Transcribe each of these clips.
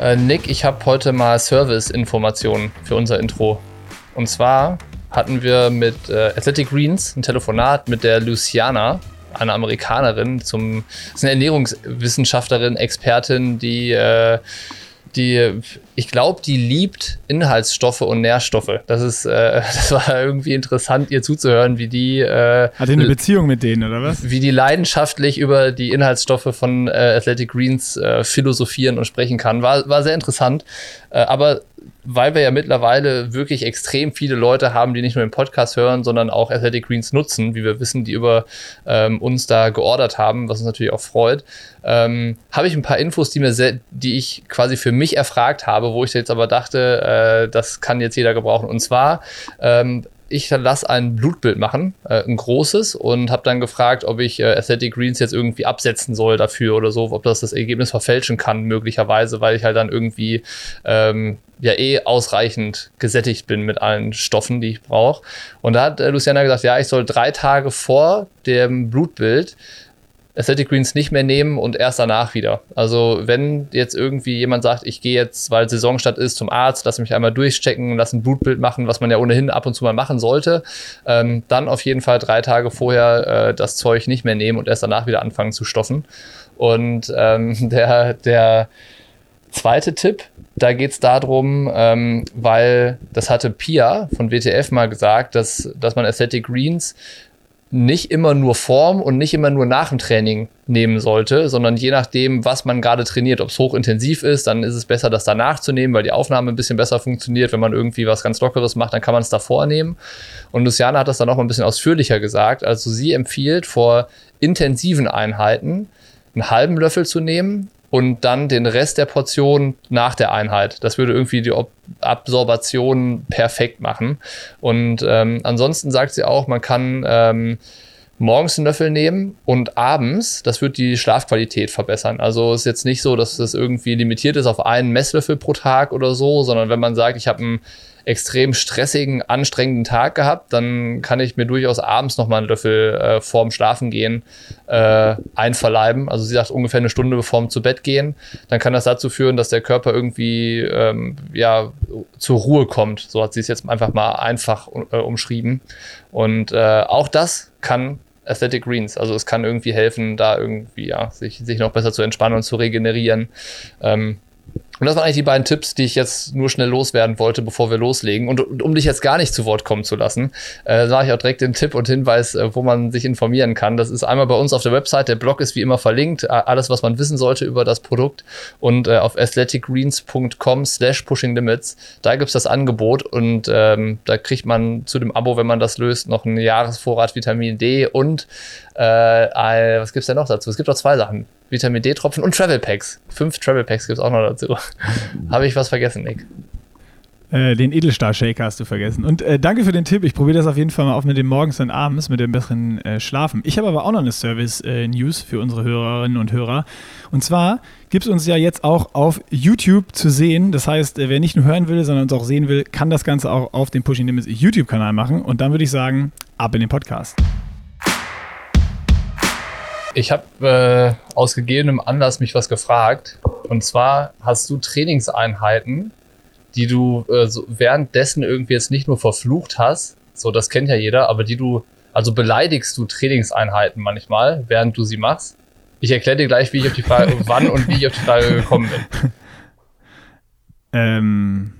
Äh, Nick, ich habe heute mal Service-Informationen für unser Intro. Und zwar hatten wir mit äh, Athletic Greens ein Telefonat mit der Luciana, einer Amerikanerin, zum, ist eine Ernährungswissenschaftlerin, Expertin, die äh, die, ich glaube, die liebt Inhaltsstoffe und Nährstoffe. Das ist, äh, das war irgendwie interessant, ihr zuzuhören, wie die. Äh, Hat ihr eine Beziehung mit denen oder was? Wie die leidenschaftlich über die Inhaltsstoffe von äh, Athletic Greens äh, philosophieren und sprechen kann. War, war sehr interessant. Äh, aber weil wir ja mittlerweile wirklich extrem viele Leute haben, die nicht nur den Podcast hören, sondern auch Athletic Greens nutzen, wie wir wissen, die über ähm, uns da geordert haben, was uns natürlich auch freut, ähm, habe ich ein paar Infos, die mir sehr, die ich quasi für mich erfragt habe, wo ich jetzt aber dachte, äh, das kann jetzt jeder gebrauchen. Und zwar ähm, ich lasse ein Blutbild machen, äh, ein großes, und habe dann gefragt, ob ich äh, Athletic Greens jetzt irgendwie absetzen soll dafür oder so, ob das das Ergebnis verfälschen kann, möglicherweise, weil ich halt dann irgendwie ähm, ja eh ausreichend gesättigt bin mit allen Stoffen, die ich brauche. Und da hat äh, Luciana gesagt, ja, ich soll drei Tage vor dem Blutbild Athletic Greens nicht mehr nehmen und erst danach wieder. Also wenn jetzt irgendwie jemand sagt, ich gehe jetzt, weil Saisonstart ist, zum Arzt, lass mich einmal durchchecken, lass ein Blutbild machen, was man ja ohnehin ab und zu mal machen sollte, ähm, dann auf jeden Fall drei Tage vorher äh, das Zeug nicht mehr nehmen und erst danach wieder anfangen zu stoffen. Und ähm, der, der zweite Tipp, da geht es darum, ähm, weil das hatte Pia von WTF mal gesagt, dass, dass man Athletic Greens nicht immer nur Form und nicht immer nur nach dem Training nehmen sollte, sondern je nachdem, was man gerade trainiert, ob es hochintensiv ist, dann ist es besser, das danach zu nehmen, weil die Aufnahme ein bisschen besser funktioniert. Wenn man irgendwie was ganz Lockeres macht, dann kann man es davor nehmen. Und Luciana hat das dann auch mal ein bisschen ausführlicher gesagt. Also sie empfiehlt vor intensiven Einheiten einen halben Löffel zu nehmen und dann den Rest der Portion nach der Einheit. Das würde irgendwie die Absorbation perfekt machen. Und ähm, ansonsten sagt sie auch, man kann ähm, morgens einen Löffel nehmen und abends, das wird die Schlafqualität verbessern. Also ist jetzt nicht so, dass das irgendwie limitiert ist auf einen Messlöffel pro Tag oder so, sondern wenn man sagt, ich habe einen extrem stressigen, anstrengenden Tag gehabt, dann kann ich mir durchaus abends noch mal einen Löffel äh, vorm Schlafen gehen äh, einverleiben. Also sie sagt ungefähr eine Stunde bevor zu Bett gehen. Dann kann das dazu führen, dass der Körper irgendwie ähm, ja zur Ruhe kommt. So hat sie es jetzt einfach mal einfach äh, umschrieben. Und äh, auch das kann Athletic Greens. Also es kann irgendwie helfen, da irgendwie ja, sich, sich noch besser zu entspannen und zu regenerieren. Ähm, und das waren eigentlich die beiden Tipps, die ich jetzt nur schnell loswerden wollte, bevor wir loslegen. Und um dich jetzt gar nicht zu Wort kommen zu lassen, äh, sage ich auch direkt den Tipp und Hinweis, äh, wo man sich informieren kann. Das ist einmal bei uns auf der Website. Der Blog ist wie immer verlinkt. Alles, was man wissen sollte über das Produkt. Und äh, auf athleticgreens.com slash pushing limits. Da gibt's das Angebot und ähm, da kriegt man zu dem Abo, wenn man das löst, noch einen Jahresvorrat Vitamin D und äh, was gibt's denn noch dazu? Es gibt auch zwei Sachen. Vitamin D-Tropfen und Travel Packs. Fünf Travel Packs gibt es auch noch dazu. Habe ich was vergessen, Nick? Äh, den Edelstar-Shaker hast du vergessen. Und äh, danke für den Tipp. Ich probiere das auf jeden Fall mal auf mit dem morgens und abends, mit dem besseren äh, Schlafen. Ich habe aber auch noch eine Service-News für unsere Hörerinnen und Hörer. Und zwar gibt es uns ja jetzt auch auf YouTube zu sehen. Das heißt, äh, wer nicht nur hören will, sondern uns auch sehen will, kann das Ganze auch auf dem Pushing Limits YouTube-Kanal machen. Und dann würde ich sagen, ab in den Podcast. Ich habe äh, aus gegebenem Anlass mich was gefragt. Und zwar hast du Trainingseinheiten, die du äh, so währenddessen irgendwie jetzt nicht nur verflucht hast, so das kennt ja jeder, aber die du, also beleidigst du Trainingseinheiten manchmal, während du sie machst. Ich erkläre dir gleich, wie ich auf die Frage, wann und wie ich auf die Frage gekommen bin. Ähm,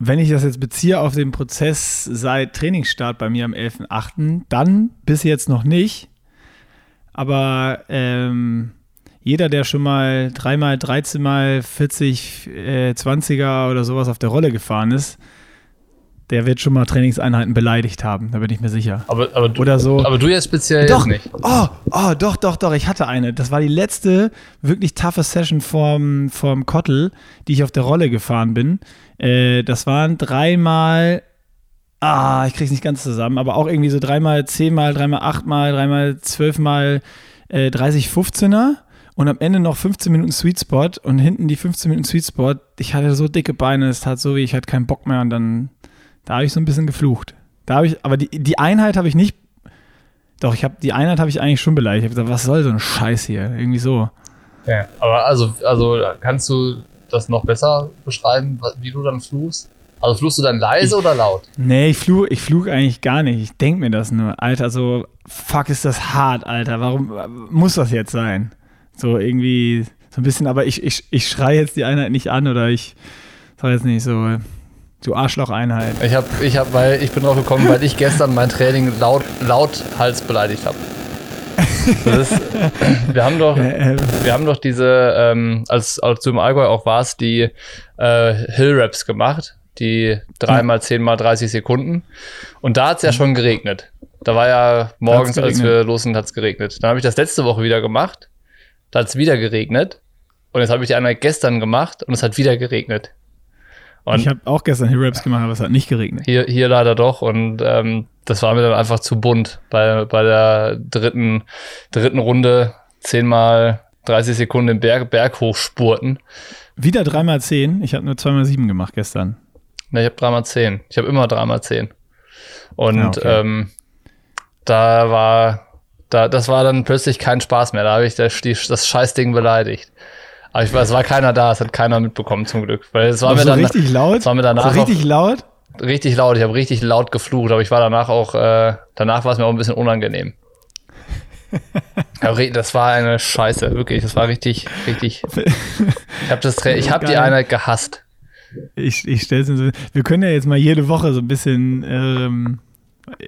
wenn ich das jetzt beziehe auf den Prozess seit Trainingsstart bei mir am 11.8., dann bis jetzt noch nicht. Aber ähm, jeder, der schon mal dreimal, 13 mal 40, äh, 20er oder sowas auf der Rolle gefahren ist, der wird schon mal Trainingseinheiten beleidigt haben, da bin ich mir sicher. Aber, aber, du, Oder so. aber du jetzt speziell doch, nicht. Oh, oh, doch, doch, doch, ich hatte eine. Das war die letzte wirklich toughe Session vom, vom Kottel, die ich auf der Rolle gefahren bin. Äh, das waren dreimal ah, ich krieg's nicht ganz zusammen, aber auch irgendwie so dreimal zehnmal, dreimal achtmal, dreimal zwölfmal äh, 30, 15er und am Ende noch 15 Minuten Sweet Spot und hinten die 15 Minuten Sweet Spot. Ich hatte so dicke Beine, es tat so wie ich hatte keinen Bock mehr und dann, da habe ich so ein bisschen geflucht. Da habe ich, aber die, die Einheit habe ich nicht, doch, ich habe, die Einheit habe ich eigentlich schon beleidigt. Ich habe gesagt, was soll so ein Scheiß hier? Irgendwie so. Ja, aber also, also kannst du das noch besser beschreiben, wie du dann fluchst? Also fluchst du dann leise ich, oder laut? Nee, ich flug, ich flug eigentlich gar nicht. Ich denke mir das nur. Alter, so, fuck, ist das hart, Alter. Warum muss das jetzt sein? So irgendwie, so ein bisschen, aber ich, ich, ich schreie jetzt die Einheit nicht an oder ich sag jetzt nicht so, du Arschloch-Einheit. Ich hab, ich hab, weil ich bin drauf gekommen, weil ich gestern mein Training laut, laut Hals beleidigt habe. wir haben doch, wir haben doch diese, ähm, als, als du im Allgäu auch warst, die äh, Hill-Raps gemacht die dreimal, zehnmal 30 Sekunden. Und da hat es ja schon geregnet. Da war ja morgens, als wir los sind, hat es geregnet. Dann habe ich das letzte Woche wieder gemacht. Da hat es wieder geregnet. Und jetzt habe ich die einmal gestern gemacht und es hat wieder geregnet. Und ich habe auch gestern Hero Raps gemacht, aber es hat nicht geregnet. Hier, hier leider doch. Und ähm, das war mir dann einfach zu bunt. Bei, bei der dritten, dritten Runde zehnmal 30 Sekunden im Berg, Berg hochspurten. Wieder dreimal zehn. Ich habe nur zweimal sieben gemacht gestern. Ne, ich habe dreimal zehn. Ich habe immer dreimal zehn. Und ja, okay. ähm, da war, da, das war dann plötzlich kein Spaß mehr. Da habe ich das, die, das Scheißding beleidigt. Aber ich es war keiner da, es hat keiner mitbekommen zum Glück. Weil es war mir so dann richtig laut. Es war mir danach so richtig auch, laut. Richtig laut. Ich habe richtig laut geflucht, aber ich war danach auch, äh, danach war es mir auch ein bisschen unangenehm. das war eine Scheiße, wirklich. Das war richtig, richtig. Ich habe das, ich habe die Einheit gehasst ich, ich stelle es mir so, wir können ja jetzt mal jede Woche so ein bisschen, ähm,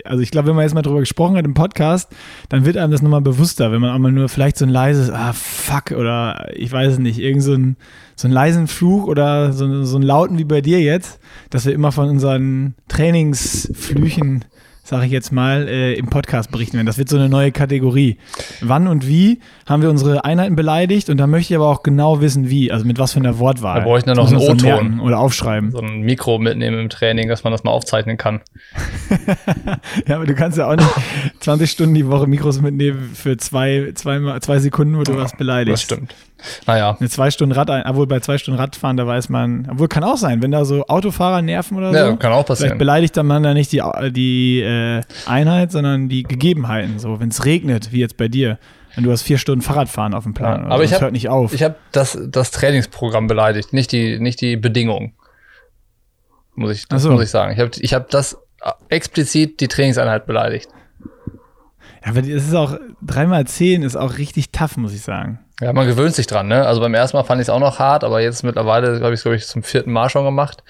also ich glaube, wenn man jetzt mal drüber gesprochen hat im Podcast, dann wird einem das nochmal bewusster, wenn man auch mal nur vielleicht so ein leises, ah, fuck, oder ich weiß es nicht, irgend so ein, so einen leisen Fluch oder so, so einen lauten wie bei dir jetzt, dass wir immer von unseren Trainingsflüchen sage ich jetzt mal, äh, im Podcast berichten werden. Das wird so eine neue Kategorie. Wann und wie haben wir unsere Einheiten beleidigt und da möchte ich aber auch genau wissen, wie, also mit was für einer Wortwahl. Da brauche ich dann noch einen O-Ton. Oder aufschreiben. So ein Mikro mitnehmen im Training, dass man das mal aufzeichnen kann. ja, aber du kannst ja auch nicht 20 Stunden die Woche Mikros mitnehmen für zwei, zwei, zwei Sekunden, wo du was beleidigst. Das stimmt. Naja. Eine zwei Stunden Rad, obwohl bei zwei Stunden Radfahren, da weiß man, obwohl kann auch sein, wenn da so Autofahrer nerven oder so. Ja, kann auch passieren. Vielleicht beleidigt dann man da nicht die, die äh, Einheit, sondern die Gegebenheiten. So, wenn es regnet, wie jetzt bei dir. Und du hast vier Stunden Fahrradfahren auf dem Plan. Ja, aber ich hört nicht auf. Ich habe das, das Trainingsprogramm beleidigt, nicht die, nicht die Bedingungen. Muss ich, das so. muss ich sagen. Ich habe ich hab das explizit die Trainingseinheit beleidigt. Ja, aber es ist auch, dreimal zehn ist auch richtig tough, muss ich sagen. Ja, man gewöhnt sich dran, ne? Also beim ersten Mal fand ich es auch noch hart, aber jetzt mittlerweile habe ich es, glaube ich, zum vierten Mal schon gemacht.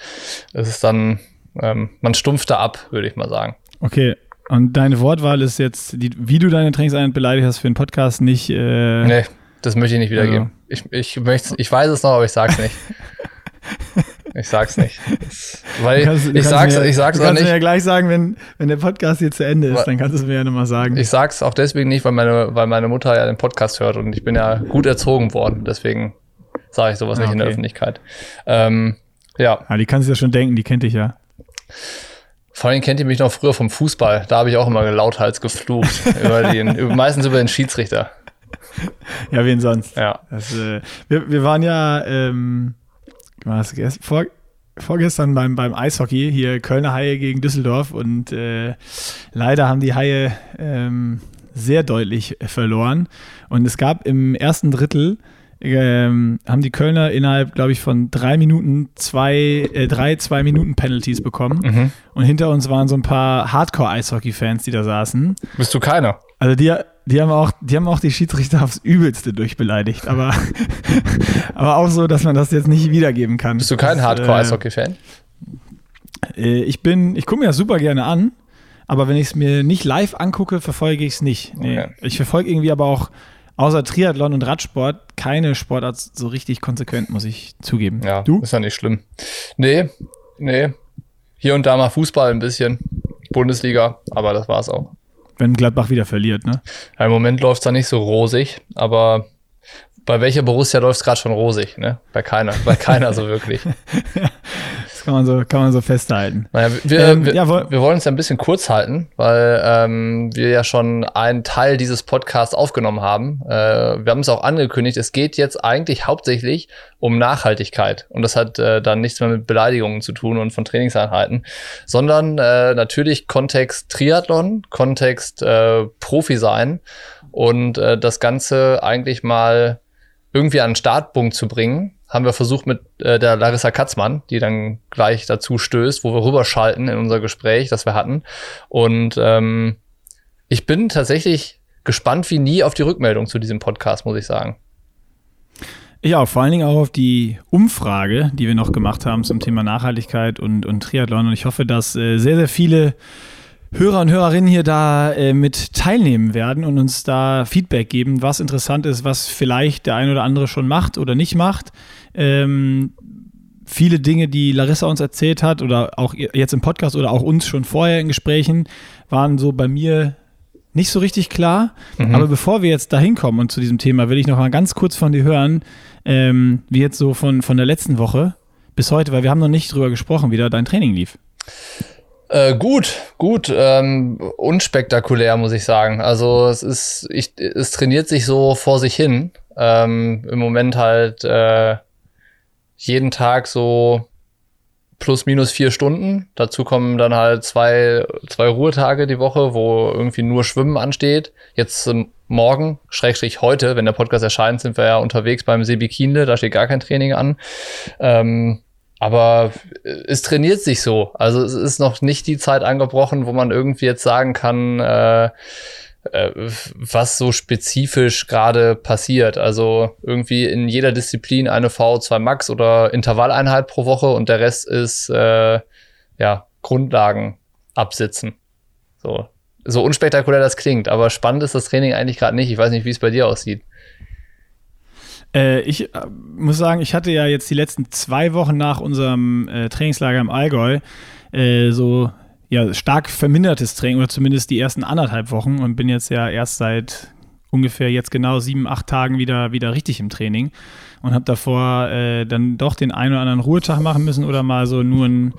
Es ist dann, ähm, man stumpft da ab, würde ich mal sagen. Okay, und deine Wortwahl ist jetzt, die, wie du deine Trainingseinheit beleidigt hast für den Podcast, nicht. Äh, nee, das möchte ich nicht wiedergeben. Also. Ich, ich, ich weiß es noch, aber ich sag's nicht. Ich sag's nicht. weil kannst, ich, sag's, mir, ich sag's auch nicht. Kannst mir ja gleich sagen, wenn, wenn der Podcast hier zu Ende ist, dann kannst du es mir ja nochmal sagen. Ich sag's auch deswegen nicht, weil meine, weil meine Mutter ja den Podcast hört und ich bin ja gut erzogen worden. Deswegen sage ich sowas ah, nicht in der Öffentlichkeit. Ähm, ja. ja. Die kann sich ja schon denken, die kennt dich ja. Vor allem kennt ihr mich noch früher vom Fußball. Da habe ich auch immer lauthals geflucht. über den, über, meistens über den Schiedsrichter. Ja, wen sonst? Ja. Das, äh, wir, wir waren ja ähm, was, vor, vorgestern beim, beim Eishockey, hier Kölner Haie gegen Düsseldorf und äh, leider haben die Haie ähm, sehr deutlich verloren. Und es gab im ersten Drittel ähm, haben die Kölner innerhalb, glaube ich, von drei Minuten zwei, äh, drei zwei Minuten Penalties bekommen. Mhm. Und hinter uns waren so ein paar Hardcore-Eishockey-Fans, die da saßen. Bist du keiner? Also die, die haben auch, die haben auch die Schiedsrichter aufs Übelste durchbeleidigt, aber, aber auch so, dass man das jetzt nicht wiedergeben kann. Bist du kein Hardcore-Eishockey-Fan? Äh, ich bin, ich gucke mir das super gerne an, aber wenn ich es mir nicht live angucke, verfolge ich es nicht. Nee. Okay. Ich verfolge irgendwie aber auch außer Triathlon und Radsport keine Sportart so richtig konsequent, muss ich zugeben. Ja, du? Ist ja nicht schlimm. Nee, nee. Hier und da mal Fußball ein bisschen. Bundesliga, aber das war's auch. Wenn Gladbach wieder verliert, ne? Ja, Im Moment läuft's da nicht so rosig, aber bei welcher Borussia läuft es gerade schon rosig, ne? Bei keiner, bei keiner so wirklich. kann man so, kann man so festhalten. Naja, wir, ähm, wir, ja, wir wollen uns ja ein bisschen kurz halten, weil ähm, wir ja schon einen Teil dieses Podcasts aufgenommen haben. Äh, wir haben es auch angekündigt, es geht jetzt eigentlich hauptsächlich um Nachhaltigkeit. Und das hat äh, dann nichts mehr mit Beleidigungen zu tun und von Trainingseinheiten, sondern äh, natürlich Kontext Triathlon, Kontext äh, Profi sein und äh, das Ganze eigentlich mal irgendwie an den Startpunkt zu bringen, haben wir versucht mit äh, der Larissa Katzmann, die dann gleich dazu stößt, wo wir rüberschalten in unser Gespräch, das wir hatten. Und ähm, ich bin tatsächlich gespannt wie nie auf die Rückmeldung zu diesem Podcast, muss ich sagen. Ja, vor allen Dingen auch auf die Umfrage, die wir noch gemacht haben zum Thema Nachhaltigkeit und, und Triathlon. Und ich hoffe, dass äh, sehr, sehr viele Hörer und Hörerinnen hier da äh, mit teilnehmen werden und uns da Feedback geben, was interessant ist, was vielleicht der ein oder andere schon macht oder nicht macht. Ähm, viele Dinge, die Larissa uns erzählt hat oder auch jetzt im Podcast oder auch uns schon vorher in Gesprächen, waren so bei mir nicht so richtig klar. Mhm. Aber bevor wir jetzt da hinkommen und zu diesem Thema, will ich noch mal ganz kurz von dir hören, ähm, wie jetzt so von, von der letzten Woche bis heute, weil wir haben noch nicht drüber gesprochen, wie da dein Training lief. Äh, gut, gut, ähm, unspektakulär, muss ich sagen. Also es ist, ich, es trainiert sich so vor sich hin. Ähm, Im Moment halt äh, jeden Tag so plus minus vier Stunden. Dazu kommen dann halt zwei, zwei Ruhetage die Woche, wo irgendwie nur Schwimmen ansteht. Jetzt ähm, morgen, Schrägstrich heute, wenn der Podcast erscheint, sind wir ja unterwegs beim Sebi Kienle, da steht gar kein Training an. Ähm, aber es trainiert sich so. Also es ist noch nicht die Zeit angebrochen, wo man irgendwie jetzt sagen kann, äh, äh, was so spezifisch gerade passiert. Also irgendwie in jeder Disziplin eine VO2 Max oder Intervalleinheit pro Woche und der Rest ist äh, ja Grundlagen absitzen. So. so unspektakulär das klingt, aber spannend ist das Training eigentlich gerade nicht. Ich weiß nicht, wie es bei dir aussieht. Äh, ich äh, muss sagen, ich hatte ja jetzt die letzten zwei Wochen nach unserem äh, Trainingslager im Allgäu äh, so ja, stark vermindertes Training oder zumindest die ersten anderthalb Wochen und bin jetzt ja erst seit ungefähr jetzt genau sieben, acht Tagen wieder, wieder richtig im Training und habe davor äh, dann doch den einen oder anderen Ruhetag machen müssen oder mal so nur ein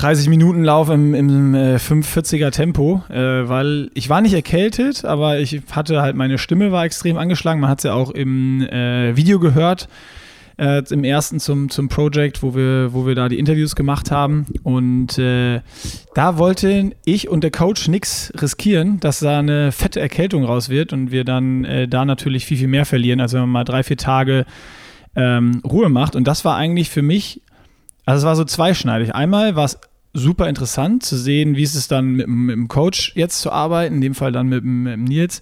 30 Minuten Lauf im, im äh, 540er Tempo, äh, weil ich war nicht erkältet, aber ich hatte halt meine Stimme war extrem angeschlagen. Man hat es ja auch im äh, Video gehört, äh, im ersten zum, zum Project, wo wir, wo wir da die Interviews gemacht haben. Und äh, da wollten ich und der Coach nichts riskieren, dass da eine fette Erkältung raus wird und wir dann äh, da natürlich viel, viel mehr verlieren, als wenn man mal drei, vier Tage ähm, Ruhe macht. Und das war eigentlich für mich also es war so zweischneidig. Einmal war es super interessant zu sehen, wie ist es dann mit, mit, dem Coach jetzt zu arbeiten, in dem Fall dann mit, mit dem Nils.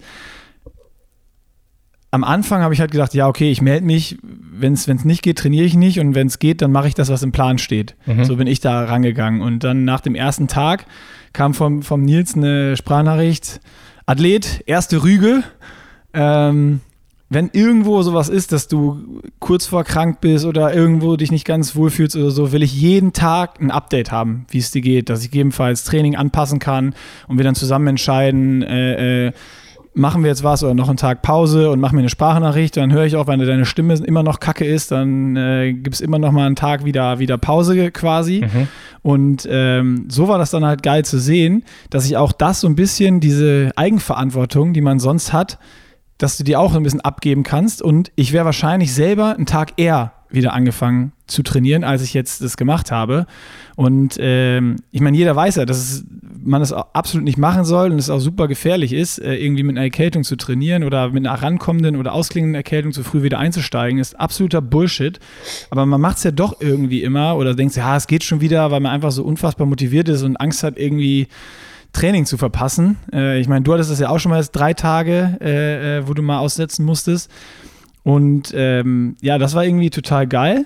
Am Anfang habe ich halt gedacht, ja, okay, ich melde mich, wenn es nicht geht, trainiere ich nicht und wenn es geht, dann mache ich das, was im Plan steht. Mhm. So bin ich da rangegangen. Und dann nach dem ersten Tag kam vom, vom Nils eine Sprachnachricht, Athlet, erste Rüge, ähm, wenn irgendwo sowas ist, dass du kurz vor krank bist oder irgendwo dich nicht ganz wohlfühlst oder so, will ich jeden Tag ein Update haben, wie es dir geht, dass ich gegebenenfalls Training anpassen kann und wir dann zusammen entscheiden, äh, äh, machen wir jetzt was oder noch einen Tag Pause und machen mir eine Sprachnachricht, dann höre ich auch, wenn deine Stimme immer noch kacke ist, dann äh, gibt es immer noch mal einen Tag wieder, wieder Pause quasi. Mhm. Und ähm, so war das dann halt geil zu sehen, dass ich auch das so ein bisschen, diese Eigenverantwortung, die man sonst hat, dass du die auch ein bisschen abgeben kannst. Und ich wäre wahrscheinlich selber einen Tag eher wieder angefangen zu trainieren, als ich jetzt das gemacht habe. Und ähm, ich meine, jeder weiß ja, dass es, man das absolut nicht machen soll und es auch super gefährlich ist, äh, irgendwie mit einer Erkältung zu trainieren oder mit einer rankommenden oder ausklingenden Erkältung zu früh wieder einzusteigen, ist absoluter Bullshit. Aber man macht es ja doch irgendwie immer oder denkt, ja, es geht schon wieder, weil man einfach so unfassbar motiviert ist und Angst hat, irgendwie Training zu verpassen. Äh, ich meine, du hattest das ja auch schon mal drei Tage, äh, äh, wo du mal aussetzen musstest. Und ähm, ja, das war irgendwie total geil.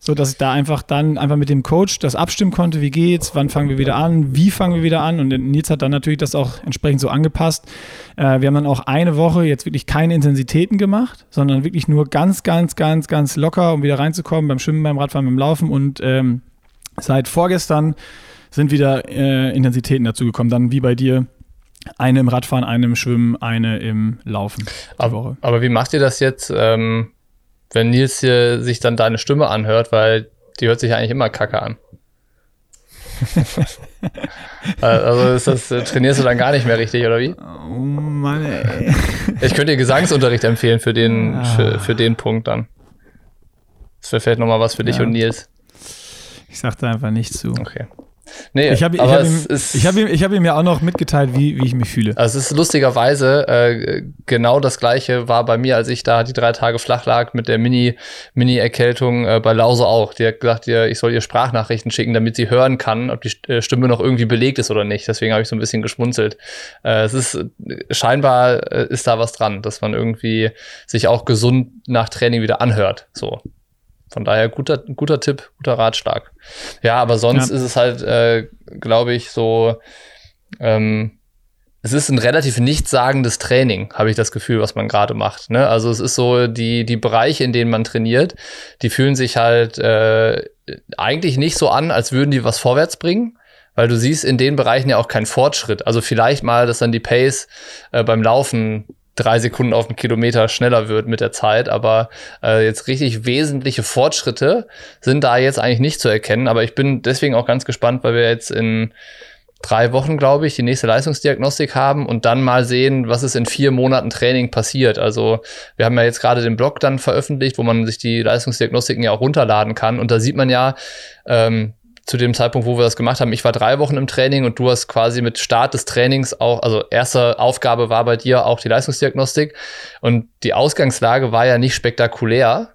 So dass ich da einfach dann einfach mit dem Coach das abstimmen konnte, wie geht's, wann fangen wir wieder an, wie fangen wir wieder an. Und Nils hat dann natürlich das auch entsprechend so angepasst. Äh, wir haben dann auch eine Woche jetzt wirklich keine Intensitäten gemacht, sondern wirklich nur ganz, ganz, ganz, ganz locker, um wieder reinzukommen beim Schwimmen, beim Radfahren, beim Laufen. Und ähm, seit vorgestern sind wieder äh, Intensitäten dazugekommen. Dann wie bei dir eine im Radfahren, eine im Schwimmen, eine im Laufen. Aber, aber, wie macht ihr das jetzt, ähm, wenn Nils hier sich dann deine Stimme anhört, weil die hört sich ja eigentlich immer kacke an? also ist das, äh, trainierst du dann gar nicht mehr richtig, oder wie? Oh Mann, ey. Ich könnte dir Gesangsunterricht empfehlen für den, ah. für, für den Punkt dann. Das wäre vielleicht nochmal was für dich ja. und Nils. Ich sagte einfach nicht zu. Okay. Nee, ich habe hab ihm, ich hab ihm, ich hab ihm ja auch noch mitgeteilt, wie, wie ich mich fühle. Also es ist lustigerweise äh, genau das gleiche war bei mir, als ich da die drei Tage flach lag mit der Mini, Mini-Erkältung äh, bei Lause auch. Die hat gesagt, ihr, ich soll ihr Sprachnachrichten schicken, damit sie hören kann, ob die äh, Stimme noch irgendwie belegt ist oder nicht. Deswegen habe ich so ein bisschen geschmunzelt. Äh, es ist scheinbar äh, ist da was dran, dass man irgendwie sich auch gesund nach Training wieder anhört. So. Von daher guter, guter Tipp, guter Ratschlag. Ja, aber sonst ja. ist es halt, äh, glaube ich, so, ähm, es ist ein relativ nichtssagendes Training, habe ich das Gefühl, was man gerade macht. Ne? Also es ist so, die, die Bereiche, in denen man trainiert, die fühlen sich halt äh, eigentlich nicht so an, als würden die was vorwärts bringen. Weil du siehst in den Bereichen ja auch keinen Fortschritt. Also vielleicht mal, dass dann die Pace äh, beim Laufen drei Sekunden auf den Kilometer schneller wird mit der Zeit. Aber äh, jetzt richtig wesentliche Fortschritte sind da jetzt eigentlich nicht zu erkennen. Aber ich bin deswegen auch ganz gespannt, weil wir jetzt in drei Wochen, glaube ich, die nächste Leistungsdiagnostik haben und dann mal sehen, was ist in vier Monaten Training passiert. Also wir haben ja jetzt gerade den Blog dann veröffentlicht, wo man sich die Leistungsdiagnostiken ja auch runterladen kann. Und da sieht man ja, ähm, zu dem Zeitpunkt, wo wir das gemacht haben, ich war drei Wochen im Training und du hast quasi mit Start des Trainings auch, also erste Aufgabe war bei dir auch die Leistungsdiagnostik und die Ausgangslage war ja nicht spektakulär.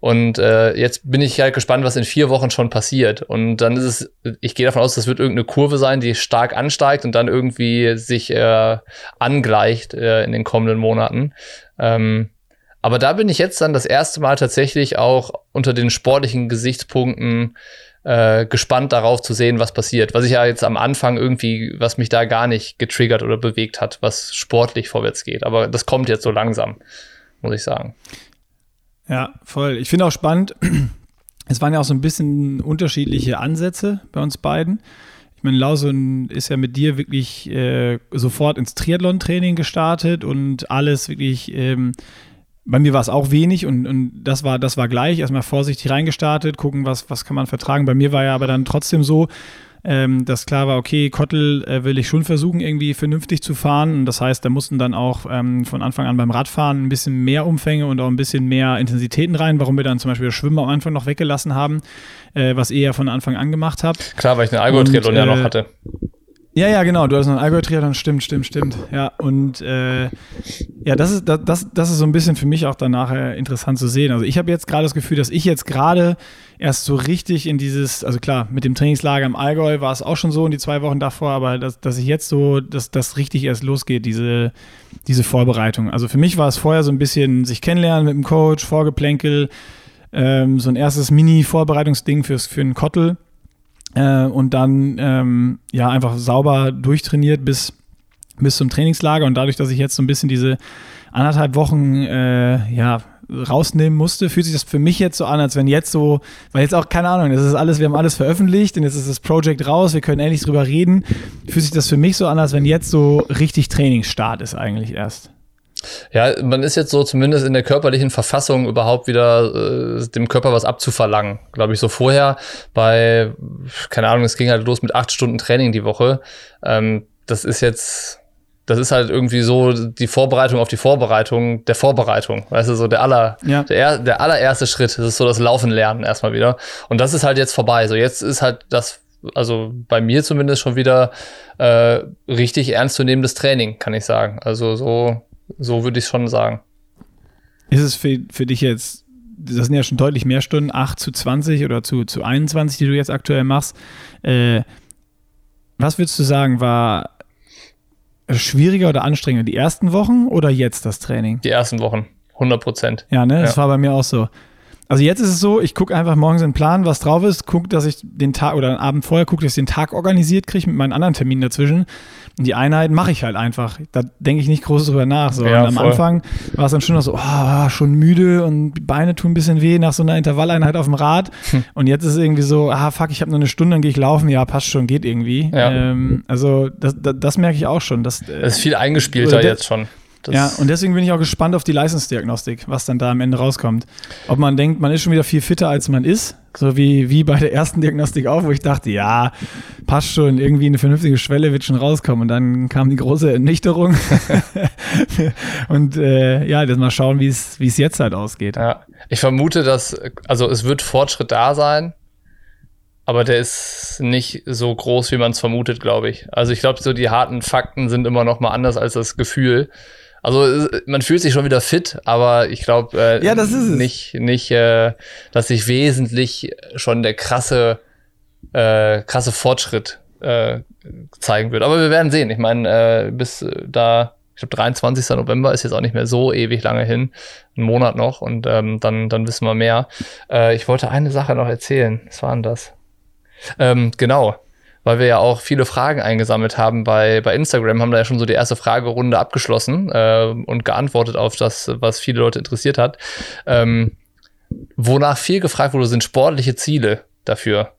Und äh, jetzt bin ich halt gespannt, was in vier Wochen schon passiert. Und dann ist es, ich gehe davon aus, das wird irgendeine Kurve sein, die stark ansteigt und dann irgendwie sich äh, angleicht äh, in den kommenden Monaten. Ähm, aber da bin ich jetzt dann das erste Mal tatsächlich auch unter den sportlichen Gesichtspunkten äh, gespannt darauf zu sehen, was passiert. Was ich ja jetzt am Anfang irgendwie, was mich da gar nicht getriggert oder bewegt hat, was sportlich vorwärts geht. Aber das kommt jetzt so langsam, muss ich sagen. Ja, voll. Ich finde auch spannend, es waren ja auch so ein bisschen unterschiedliche Ansätze bei uns beiden. Ich meine, Lausen ist ja mit dir wirklich äh, sofort ins Triathlon-Training gestartet und alles wirklich ähm, bei mir war es auch wenig und, und das war, das war gleich. Erstmal vorsichtig reingestartet, gucken, was, was kann man vertragen. Bei mir war ja aber dann trotzdem so, ähm, dass klar war, okay, Kottel äh, will ich schon versuchen, irgendwie vernünftig zu fahren. Und das heißt, da mussten dann auch ähm, von Anfang an beim Radfahren ein bisschen mehr Umfänge und auch ein bisschen mehr Intensitäten rein, warum wir dann zum Beispiel das Schwimmen am Anfang noch weggelassen haben, äh, was ihr ja von Anfang an gemacht habt. Klar, weil ich eine Algo-Triathlon äh, ja noch hatte. Ja, ja, genau. Du hast noch einen Allgäu-Triathlon, stimmt, stimmt, stimmt. Ja, und äh, ja, das ist, das, das ist so ein bisschen für mich auch dann nachher interessant zu sehen. Also ich habe jetzt gerade das Gefühl, dass ich jetzt gerade erst so richtig in dieses, also klar, mit dem Trainingslager im Allgäu war es auch schon so in die zwei Wochen davor, aber dass, dass ich jetzt so, dass das richtig erst losgeht, diese, diese Vorbereitung. Also für mich war es vorher so ein bisschen sich kennenlernen mit dem Coach, Vorgeplänkel, ähm, so ein erstes Mini-Vorbereitungsding fürs, für einen Kottel äh, und dann ähm, ja einfach sauber durchtrainiert bis, bis zum Trainingslager. Und dadurch, dass ich jetzt so ein bisschen diese anderthalb Wochen äh, ja, rausnehmen musste, fühlt sich das für mich jetzt so an, als wenn jetzt so, weil jetzt auch, keine Ahnung, das ist alles, wir haben alles veröffentlicht und jetzt ist das Projekt raus, wir können endlich drüber reden, fühlt sich das für mich so an, als wenn jetzt so richtig Trainingsstart ist eigentlich erst. Ja, man ist jetzt so zumindest in der körperlichen Verfassung überhaupt wieder äh, dem Körper was abzuverlangen. Glaube ich, so vorher bei, keine Ahnung, es ging halt los mit acht Stunden Training die Woche. Ähm, das ist jetzt, das ist halt irgendwie so die Vorbereitung auf die Vorbereitung der Vorbereitung. Weißt du, so der aller, ja. der, der allererste Schritt. Das ist so das Laufen lernen erstmal wieder. Und das ist halt jetzt vorbei. So jetzt ist halt das also bei mir zumindest schon wieder äh, richtig ernstzunehmendes Training, kann ich sagen. Also so so würde ich schon sagen. Ist es für, für dich jetzt, das sind ja schon deutlich mehr Stunden, 8 zu 20 oder zu, zu 21, die du jetzt aktuell machst. Äh, was würdest du sagen, war schwieriger oder anstrengender, die ersten Wochen oder jetzt das Training? Die ersten Wochen, 100 Prozent. Ja, ne, das ja. war bei mir auch so. Also jetzt ist es so, ich gucke einfach morgens in den Plan, was drauf ist, gucke, dass ich den Tag oder den Abend vorher gucke, dass ich den Tag organisiert kriege mit meinen anderen Terminen dazwischen. Und die Einheiten mache ich halt einfach. Da denke ich nicht groß drüber nach. So. Ja, und am voll. Anfang war es dann schon noch so, oh, schon müde und die Beine tun ein bisschen weh nach so einer Intervalleinheit auf dem Rad. Hm. Und jetzt ist es irgendwie so, ah fuck, ich habe nur eine Stunde, dann gehe ich laufen. Ja, passt schon, geht irgendwie. Ja. Ähm, also das, das, das, merke ich auch schon. Dass, äh, das ist viel eingespielter jetzt schon. Das ja, und deswegen bin ich auch gespannt auf die Leistungsdiagnostik, was dann da am Ende rauskommt. Ob man denkt, man ist schon wieder viel fitter, als man ist, so wie, wie bei der ersten Diagnostik auch, wo ich dachte, ja, passt schon, irgendwie eine vernünftige Schwelle wird schon rauskommen. Und dann kam die große Ernüchterung. und äh, ja, jetzt mal schauen, wie es jetzt halt ausgeht. Ja, ich vermute, dass, also es wird Fortschritt da sein. aber der ist nicht so groß, wie man es vermutet, glaube ich. Also ich glaube, so die harten Fakten sind immer noch mal anders als das Gefühl. Also man fühlt sich schon wieder fit, aber ich glaube äh, ja, das ist nicht, nicht äh, dass sich wesentlich schon der krasse, äh, krasse Fortschritt äh, zeigen wird. Aber wir werden sehen. Ich meine, äh, bis da ich glaube, 23. November ist jetzt auch nicht mehr so ewig lange hin, ein Monat noch und ähm, dann, dann wissen wir mehr. Äh, ich wollte eine Sache noch erzählen. Was war denn das? Ähm, genau, weil wir ja auch viele Fragen eingesammelt haben bei, bei Instagram, haben da ja schon so die erste Fragerunde abgeschlossen äh, und geantwortet auf das, was viele Leute interessiert hat. Ähm, wonach viel gefragt wurde, sind sportliche Ziele dafür.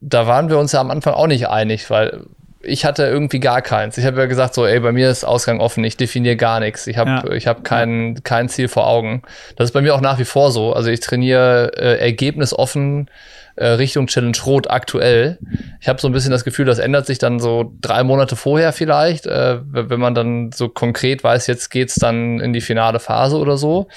Da waren wir uns ja am Anfang auch nicht einig, weil ich hatte irgendwie gar keins. Ich habe ja gesagt, so, ey, bei mir ist Ausgang offen, ich definiere gar nichts. Ich habe ja. ich hab kein, kein Ziel vor Augen. Das ist bei mir auch nach wie vor so. Also ich trainiere äh, ergebnisoffen äh, Richtung Challenge Rot aktuell. Ich habe so ein bisschen das Gefühl, das ändert sich dann so drei Monate vorher vielleicht, äh, wenn man dann so konkret weiß, jetzt geht's dann in die finale Phase oder so.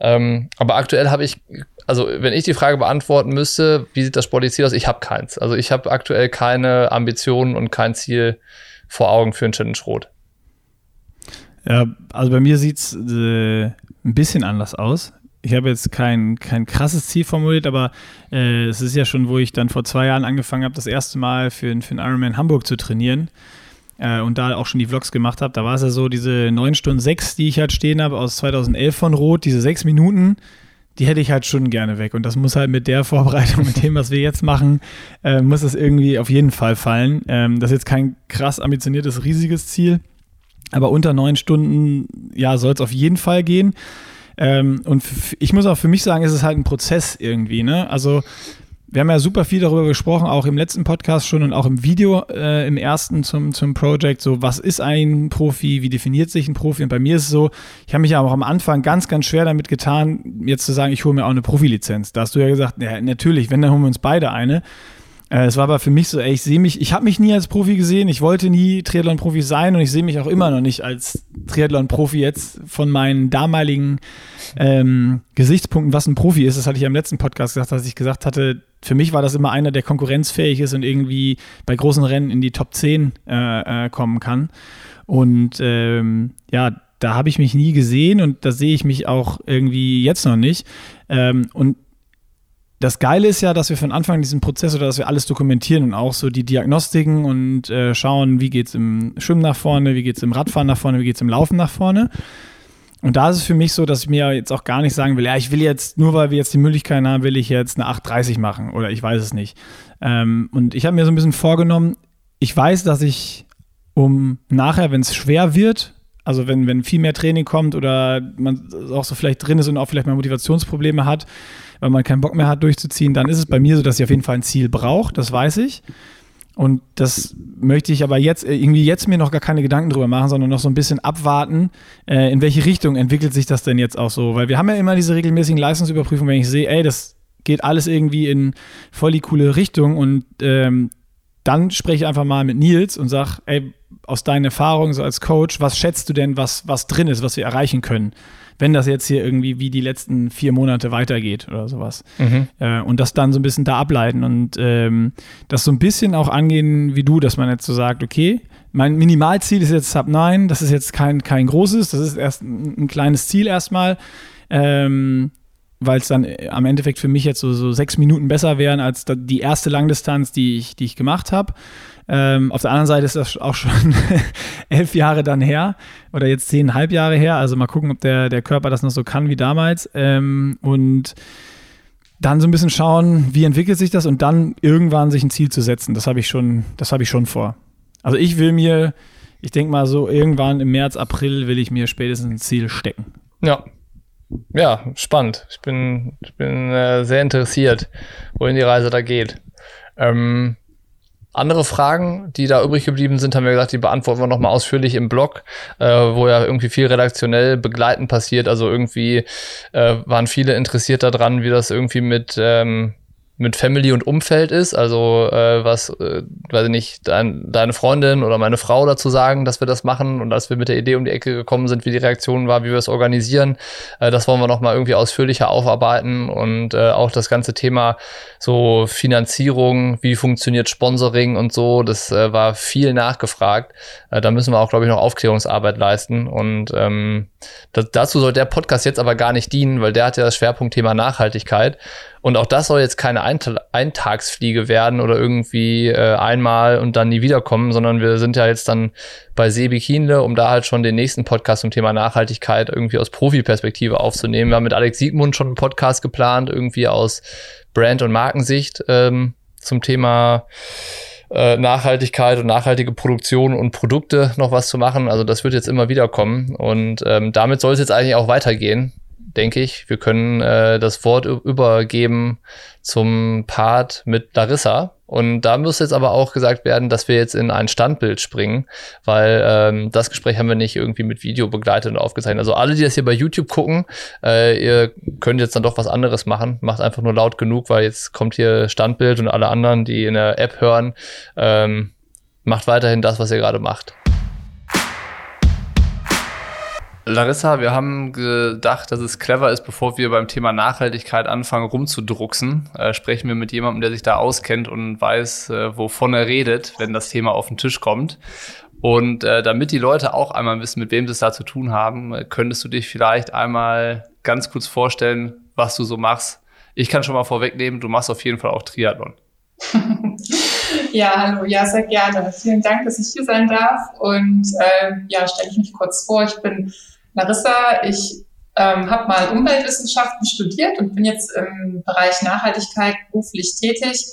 Ähm, aber aktuell habe ich also wenn ich die Frage beantworten müsste, wie sieht das sportliche Ziel aus? Ich habe keins. Also ich habe aktuell keine Ambitionen und kein Ziel vor Augen für ein Challenge Rot. Ja, also bei mir sieht es äh, ein bisschen anders aus. Ich habe jetzt kein, kein krasses Ziel formuliert, aber äh, es ist ja schon, wo ich dann vor zwei Jahren angefangen habe, das erste Mal für, für den Ironman Hamburg zu trainieren äh, und da auch schon die Vlogs gemacht habe. Da war es ja so, diese 9 Stunden 6, die ich halt stehen habe aus 2011 von Rot, diese 6 Minuten, die hätte ich halt schon gerne weg. Und das muss halt mit der Vorbereitung, mit dem, was wir jetzt machen, äh, muss es irgendwie auf jeden Fall fallen. Ähm, das ist jetzt kein krass ambitioniertes, riesiges Ziel. Aber unter neun Stunden, ja, soll es auf jeden Fall gehen. Ähm, und ich muss auch für mich sagen, ist es halt ein Prozess irgendwie. Ne? Also wir haben ja super viel darüber gesprochen, auch im letzten Podcast schon und auch im Video äh, im ersten zum, zum Project. So, was ist ein Profi? Wie definiert sich ein Profi? Und bei mir ist es so, ich habe mich ja auch am Anfang ganz, ganz schwer damit getan, jetzt zu sagen, ich hole mir auch eine Profilizenz. Da hast du ja gesagt, ja, natürlich, wenn, dann holen wir uns beide eine. Äh, es war aber für mich so, ey, ich sehe mich, ich habe mich nie als Profi gesehen, ich wollte nie Triathlon-Profi sein und ich sehe mich auch immer noch nicht als Triathlon-Profi jetzt von meinen damaligen ähm, Gesichtspunkten, was ein Profi ist. Das hatte ich ja im letzten Podcast gesagt, dass ich gesagt hatte, für mich war das immer einer, der konkurrenzfähig ist und irgendwie bei großen Rennen in die Top 10 äh, äh, kommen kann. Und ähm, ja, da habe ich mich nie gesehen und da sehe ich mich auch irgendwie jetzt noch nicht. Ähm, und das Geile ist ja, dass wir von Anfang an diesen Prozess oder dass wir alles dokumentieren und auch so die Diagnostiken und äh, schauen, wie geht es im Schwimmen nach vorne, wie geht es im Radfahren nach vorne, wie geht es im Laufen nach vorne. Und da ist es für mich so, dass ich mir jetzt auch gar nicht sagen will, ja, ich will jetzt, nur weil wir jetzt die Möglichkeit haben, will ich jetzt eine 830 machen oder ich weiß es nicht. Ähm, und ich habe mir so ein bisschen vorgenommen, ich weiß, dass ich um nachher, wenn es schwer wird, also wenn, wenn viel mehr Training kommt oder man auch so vielleicht drin ist und auch vielleicht mal Motivationsprobleme hat, weil man keinen Bock mehr hat durchzuziehen, dann ist es bei mir so, dass ich auf jeden Fall ein Ziel brauche, das weiß ich. Und das möchte ich aber jetzt äh, irgendwie jetzt mir noch gar keine Gedanken drüber machen, sondern noch so ein bisschen abwarten, äh, in welche Richtung entwickelt sich das denn jetzt auch so. Weil wir haben ja immer diese regelmäßigen Leistungsüberprüfungen, wenn ich sehe, ey, das geht alles irgendwie in voll die coole Richtung und ähm, dann spreche ich einfach mal mit Nils und sage, ey, aus deinen Erfahrungen so als Coach, was schätzt du denn, was, was drin ist, was wir erreichen können? Wenn das jetzt hier irgendwie wie die letzten vier Monate weitergeht oder sowas. Mhm. Äh, und das dann so ein bisschen da ableiten und ähm, das so ein bisschen auch angehen wie du, dass man jetzt so sagt, okay, mein Minimalziel ist jetzt Sub 9, das ist jetzt kein, kein großes, das ist erst ein, ein kleines Ziel erstmal. Ähm, weil es dann äh, am Endeffekt für mich jetzt so, so sechs Minuten besser wären als die erste Langdistanz, die ich, die ich gemacht habe. Ähm, auf der anderen Seite ist das auch schon elf Jahre dann her oder jetzt zehnhalb Jahre her. Also mal gucken, ob der, der Körper das noch so kann wie damals. Ähm, und dann so ein bisschen schauen, wie entwickelt sich das und dann irgendwann sich ein Ziel zu setzen. Das habe ich schon, ich schon vor. Also ich will mir, ich denke mal so irgendwann im März, April will ich mir spätestens ein Ziel stecken. Ja. Ja, spannend. Ich bin, ich bin äh, sehr interessiert, wohin die Reise da geht. Ähm, andere Fragen, die da übrig geblieben sind, haben wir gesagt, die beantworten wir nochmal ausführlich im Blog, äh, wo ja irgendwie viel redaktionell begleitend passiert. Also irgendwie äh, waren viele interessiert daran, wie das irgendwie mit, ähm, mit Family und Umfeld ist, also äh, was, äh, weiß ich nicht, dein, deine Freundin oder meine Frau dazu sagen, dass wir das machen und als wir mit der Idee um die Ecke gekommen sind, wie die Reaktion war, wie wir es organisieren, äh, das wollen wir nochmal irgendwie ausführlicher aufarbeiten und äh, auch das ganze Thema so Finanzierung, wie funktioniert Sponsoring und so, das äh, war viel nachgefragt. Äh, da müssen wir auch, glaube ich, noch Aufklärungsarbeit leisten und ähm, das, dazu soll der Podcast jetzt aber gar nicht dienen, weil der hat ja das Schwerpunktthema Nachhaltigkeit. Und auch das soll jetzt keine Eintagsfliege werden oder irgendwie äh, einmal und dann nie wiederkommen, sondern wir sind ja jetzt dann bei Sebi Kienle, um da halt schon den nächsten Podcast zum Thema Nachhaltigkeit irgendwie aus Profi-Perspektive aufzunehmen. Wir haben mit Alex Siegmund schon einen Podcast geplant, irgendwie aus Brand- und Markensicht ähm, zum Thema äh, Nachhaltigkeit und nachhaltige Produktion und Produkte noch was zu machen. Also das wird jetzt immer wieder kommen und ähm, damit soll es jetzt eigentlich auch weitergehen denke ich. Wir können äh, das Wort übergeben zum Part mit Larissa. Und da muss jetzt aber auch gesagt werden, dass wir jetzt in ein Standbild springen, weil ähm, das Gespräch haben wir nicht irgendwie mit Video begleitet und aufgezeichnet. Also alle, die das hier bei YouTube gucken, äh, ihr könnt jetzt dann doch was anderes machen. Macht einfach nur laut genug, weil jetzt kommt hier Standbild und alle anderen, die in der App hören, ähm, macht weiterhin das, was ihr gerade macht. Larissa, wir haben gedacht, dass es clever ist, bevor wir beim Thema Nachhaltigkeit anfangen rumzudrucksen, äh, sprechen wir mit jemandem, der sich da auskennt und weiß, äh, wovon er redet, wenn das Thema auf den Tisch kommt. Und äh, damit die Leute auch einmal wissen, mit wem sie es da zu tun haben, äh, könntest du dich vielleicht einmal ganz kurz vorstellen, was du so machst. Ich kann schon mal vorwegnehmen, du machst auf jeden Fall auch Triathlon. Ja, hallo, ja, sehr gerne. Vielen Dank, dass ich hier sein darf. Und äh, ja, stelle ich mich kurz vor. Ich bin Larissa, ich ähm, habe mal Umweltwissenschaften studiert und bin jetzt im Bereich Nachhaltigkeit beruflich tätig.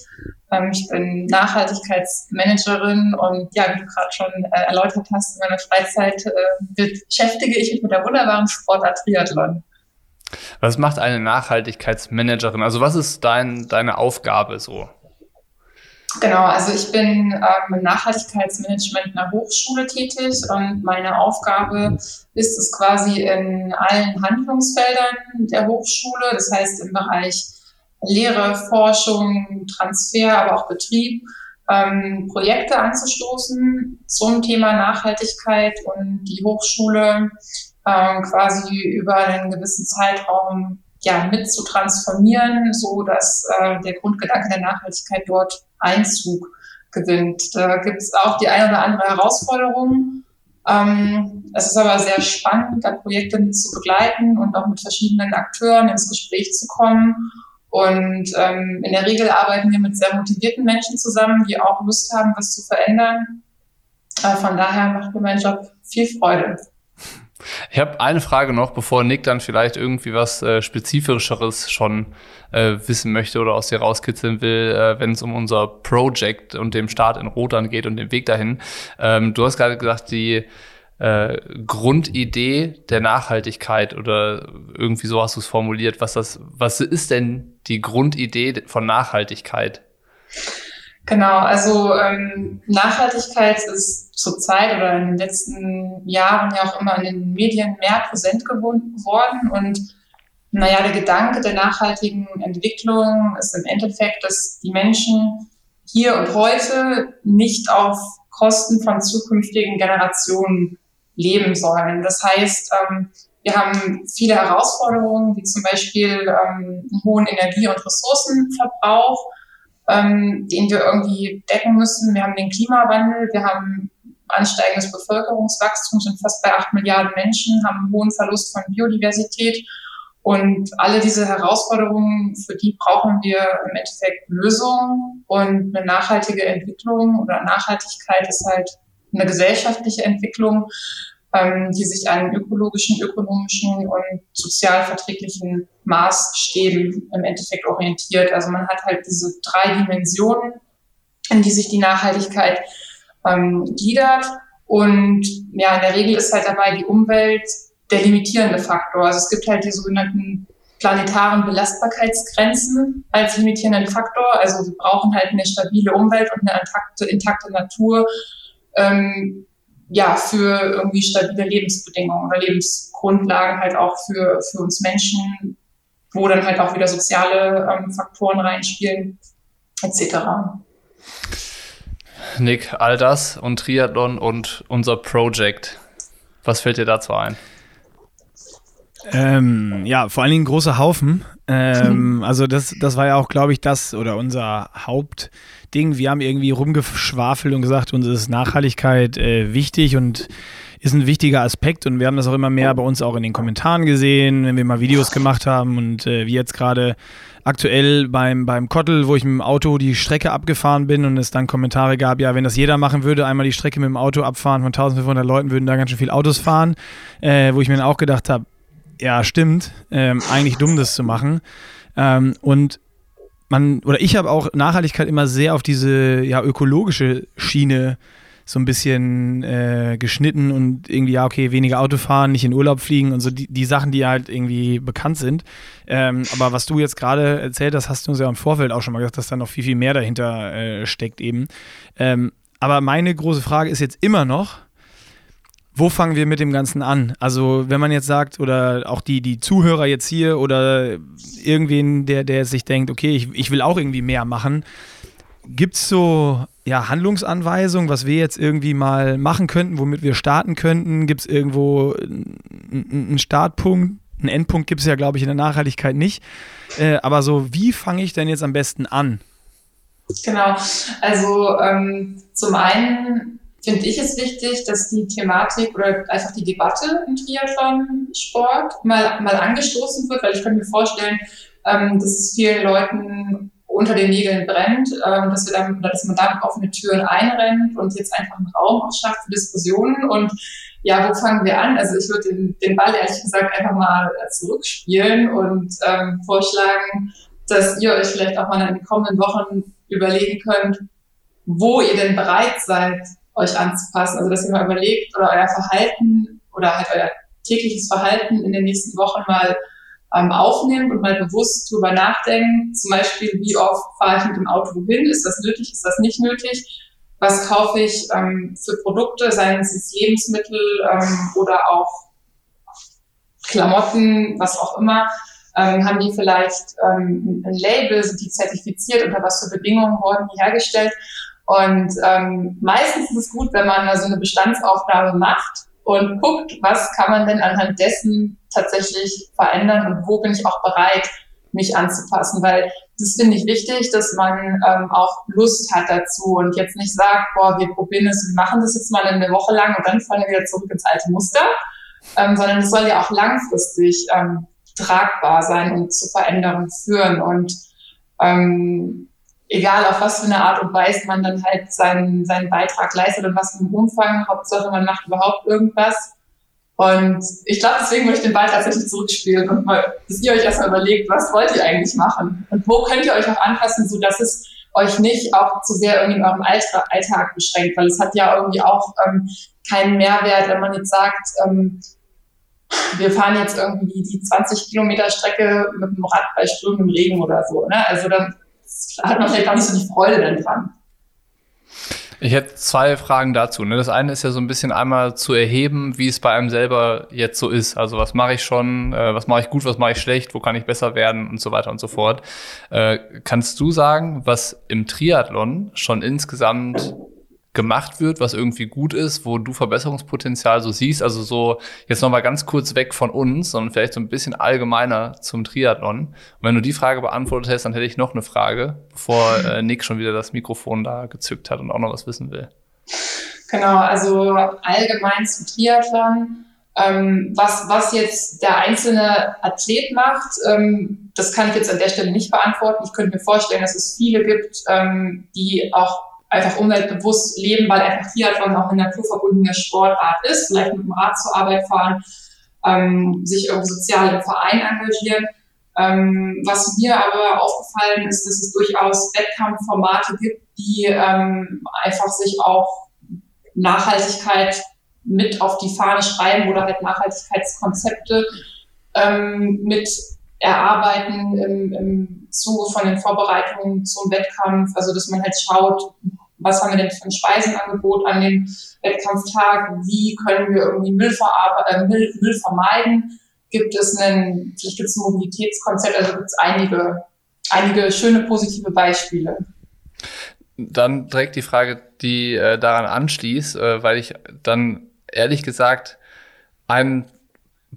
Ähm, ich bin Nachhaltigkeitsmanagerin und ja, wie du gerade schon äh, erläutert hast, in meiner Freizeit äh, beschäftige ich mich mit der wunderbaren Sportart Triathlon. Was macht eine Nachhaltigkeitsmanagerin? Also was ist dein, deine Aufgabe so? Genau, also ich bin ähm, im Nachhaltigkeitsmanagement einer Hochschule tätig und meine Aufgabe ist es quasi in allen Handlungsfeldern der Hochschule, das heißt im Bereich Lehre, Forschung, Transfer, aber auch Betrieb, ähm, Projekte anzustoßen zum Thema Nachhaltigkeit und die Hochschule ähm, quasi über einen gewissen Zeitraum ja, mit zu transformieren, so dass äh, der Grundgedanke der Nachhaltigkeit dort Einzug gewinnt. Da gibt es auch die eine oder andere Herausforderung. Ähm, es ist aber sehr spannend, da Projekte mit zu begleiten und auch mit verschiedenen Akteuren ins Gespräch zu kommen. Und ähm, in der Regel arbeiten wir mit sehr motivierten Menschen zusammen, die auch Lust haben, was zu verändern. Äh, von daher macht mir mein Job viel Freude. Ich habe eine Frage noch, bevor Nick dann vielleicht irgendwie was äh, Spezifischeres schon äh, wissen möchte oder aus dir rauskitzeln will, äh, wenn es um unser Project und dem Start in Rotan geht und den Weg dahin. Ähm, du hast gerade gesagt, die äh, Grundidee der Nachhaltigkeit oder irgendwie so hast du es formuliert. Was das, was ist denn die Grundidee von Nachhaltigkeit? Genau, also ähm, Nachhaltigkeit ist zurzeit oder in den letzten Jahren ja auch immer in den Medien mehr präsent geworden. Und naja, der Gedanke der nachhaltigen Entwicklung ist im Endeffekt, dass die Menschen hier und heute nicht auf Kosten von zukünftigen Generationen leben sollen. Das heißt, ähm, wir haben viele Herausforderungen, wie zum Beispiel ähm, einen hohen Energie- und Ressourcenverbrauch ähm, den wir irgendwie decken müssen. Wir haben den Klimawandel, wir haben ansteigendes Bevölkerungswachstum, sind fast bei acht Milliarden Menschen, haben einen hohen Verlust von Biodiversität. Und alle diese Herausforderungen, für die brauchen wir im Endeffekt Lösungen. Und eine nachhaltige Entwicklung oder Nachhaltigkeit ist halt eine gesellschaftliche Entwicklung, ähm, die sich an ökologischen, ökonomischen und sozialverträglichen Maßstäben im Endeffekt orientiert. Also man hat halt diese drei Dimensionen, in die sich die Nachhaltigkeit ähm, gliedert. Und ja, in der Regel ist halt dabei die Umwelt der limitierende Faktor. Also es gibt halt die sogenannten planetaren Belastbarkeitsgrenzen als limitierenden Faktor. Also wir brauchen halt eine stabile Umwelt und eine intakte, intakte Natur, ähm, ja, für irgendwie stabile Lebensbedingungen oder Lebensgrundlagen halt auch für, für uns Menschen, wo dann halt auch wieder soziale ähm, Faktoren reinspielen, etc. Nick, all das und Triathlon und unser Project. Was fällt dir dazu ein? Ähm, ja, vor allen Dingen großer Haufen. Ähm, also das, das war ja auch, glaube ich, das oder unser Hauptding. Wir haben irgendwie rumgeschwafelt und gesagt, uns ist Nachhaltigkeit äh, wichtig und ist ein wichtiger Aspekt und wir haben das auch immer mehr bei uns auch in den Kommentaren gesehen, wenn wir mal Videos gemacht haben und äh, wie jetzt gerade aktuell beim, beim Kottel, wo ich mit dem Auto die Strecke abgefahren bin und es dann Kommentare gab, ja, wenn das jeder machen würde, einmal die Strecke mit dem Auto abfahren von 1500 Leuten, würden da ganz schön viele Autos fahren, äh, wo ich mir dann auch gedacht habe, ja, stimmt, ähm, eigentlich dumm, das zu machen. Ähm, und man, oder ich habe auch Nachhaltigkeit immer sehr auf diese ja, ökologische Schiene so ein bisschen äh, geschnitten und irgendwie, ja, okay, weniger Auto fahren, nicht in Urlaub fliegen und so die, die Sachen, die halt irgendwie bekannt sind. Ähm, aber was du jetzt gerade erzählt hast, hast du uns ja im Vorfeld auch schon mal gesagt, dass da noch viel, viel mehr dahinter äh, steckt eben. Ähm, aber meine große Frage ist jetzt immer noch, wo fangen wir mit dem Ganzen an? Also, wenn man jetzt sagt, oder auch die, die Zuhörer jetzt hier oder irgendwen, der, der sich denkt, okay, ich, ich will auch irgendwie mehr machen, gibt es so ja, Handlungsanweisungen, was wir jetzt irgendwie mal machen könnten, womit wir starten könnten? Gibt es irgendwo einen Startpunkt? Einen Endpunkt gibt es ja, glaube ich, in der Nachhaltigkeit nicht. Äh, aber so, wie fange ich denn jetzt am besten an? Genau, also ähm, zum einen finde ich es wichtig, dass die Thematik oder einfach die Debatte im Triathlon-Sport mal, mal angestoßen wird, weil ich könnte mir vorstellen, ähm, dass es vielen Leuten unter den Nägeln brennt, ähm, dass, wir dann, dass man da offene Türen einrennt und jetzt einfach einen Raum auch schafft für Diskussionen. Und ja, wo fangen wir an? Also ich würde den, den Ball ehrlich gesagt einfach mal zurückspielen und ähm, vorschlagen, dass ihr euch vielleicht auch mal in den kommenden Wochen überlegen könnt, wo ihr denn bereit seid, euch anzupassen. Also dass ihr mal überlegt oder euer Verhalten oder halt euer tägliches Verhalten in den nächsten Wochen mal ähm, aufnimmt und mal bewusst drüber nachdenkt. Zum Beispiel, wie oft fahre ich mit dem Auto wohin? Ist das nötig? Ist das nicht nötig? Was kaufe ich ähm, für Produkte, seien es Lebensmittel ähm, oder auch Klamotten, was auch immer? Ähm, haben die vielleicht ähm, ein Label, sind die zertifiziert, unter was für Bedingungen wurden die hergestellt? Und ähm, meistens ist es gut, wenn man da so eine Bestandsaufnahme macht und guckt, was kann man denn anhand dessen tatsächlich verändern und wo bin ich auch bereit, mich anzupassen, weil das finde ich wichtig, dass man ähm, auch Lust hat dazu und jetzt nicht sagt, boah, wir probieren es, wir machen das jetzt mal eine Woche lang und dann fallen wir wieder zurück ins alte Muster, ähm, sondern es soll ja auch langfristig ähm, tragbar sein und zu Veränderungen führen. Und ähm, egal auf was für eine Art und Weise man dann halt seinen, seinen Beitrag leistet und was für einen Umfang, Hauptsache man macht überhaupt irgendwas. Und ich glaube, deswegen möchte ich den Ball tatsächlich zurückspielen und mal, dass ihr euch erstmal überlegt, was wollt ihr eigentlich machen? Und wo könnt ihr euch auch anpassen, so dass es euch nicht auch zu sehr irgendwie in eurem Alltag beschränkt, weil es hat ja irgendwie auch ähm, keinen Mehrwert, wenn man jetzt sagt, ähm, wir fahren jetzt irgendwie die 20 Kilometer Strecke mit dem Rad bei strömendem Regen oder so. Ne? Also dann hat man vielleicht auch nicht so die Freude dann dran. Ich hätte zwei Fragen dazu. Ne? Das eine ist ja so ein bisschen einmal zu erheben, wie es bei einem selber jetzt so ist. Also was mache ich schon, äh, was mache ich gut, was mache ich schlecht, wo kann ich besser werden und so weiter und so fort. Äh, kannst du sagen, was im Triathlon schon insgesamt gemacht wird, was irgendwie gut ist, wo du Verbesserungspotenzial so siehst. Also so jetzt nochmal ganz kurz weg von uns, sondern vielleicht so ein bisschen allgemeiner zum Triathlon. Und wenn du die Frage beantwortet hast, dann hätte ich noch eine Frage, bevor äh, Nick schon wieder das Mikrofon da gezückt hat und auch noch was wissen will. Genau, also allgemein zum Triathlon. Ähm, was, was jetzt der einzelne Athlet macht, ähm, das kann ich jetzt an der Stelle nicht beantworten. Ich könnte mir vorstellen, dass es viele gibt, ähm, die auch einfach umweltbewusst leben, weil einfach Triathlon auch eine naturverbundene Sportart ist, vielleicht mit dem Rad zur Arbeit fahren, ähm, sich irgendwie sozial im Verein engagieren. Ähm, was mir aber aufgefallen ist, dass es durchaus Wettkampfformate gibt, die ähm, einfach sich auch Nachhaltigkeit mit auf die Fahne schreiben oder halt Nachhaltigkeitskonzepte ähm, mit erarbeiten im, im Zuge von den Vorbereitungen zum Wettkampf. Also dass man halt schaut, was haben wir denn für ein Speisenangebot an dem Wettkampftag, wie können wir irgendwie Müll, äh, Müll, Müll vermeiden. gibt es ein, vielleicht gibt es ein Mobilitätskonzept, also gibt es einige, einige schöne positive Beispiele. Dann direkt die Frage, die äh, daran anschließt, äh, weil ich dann ehrlich gesagt ein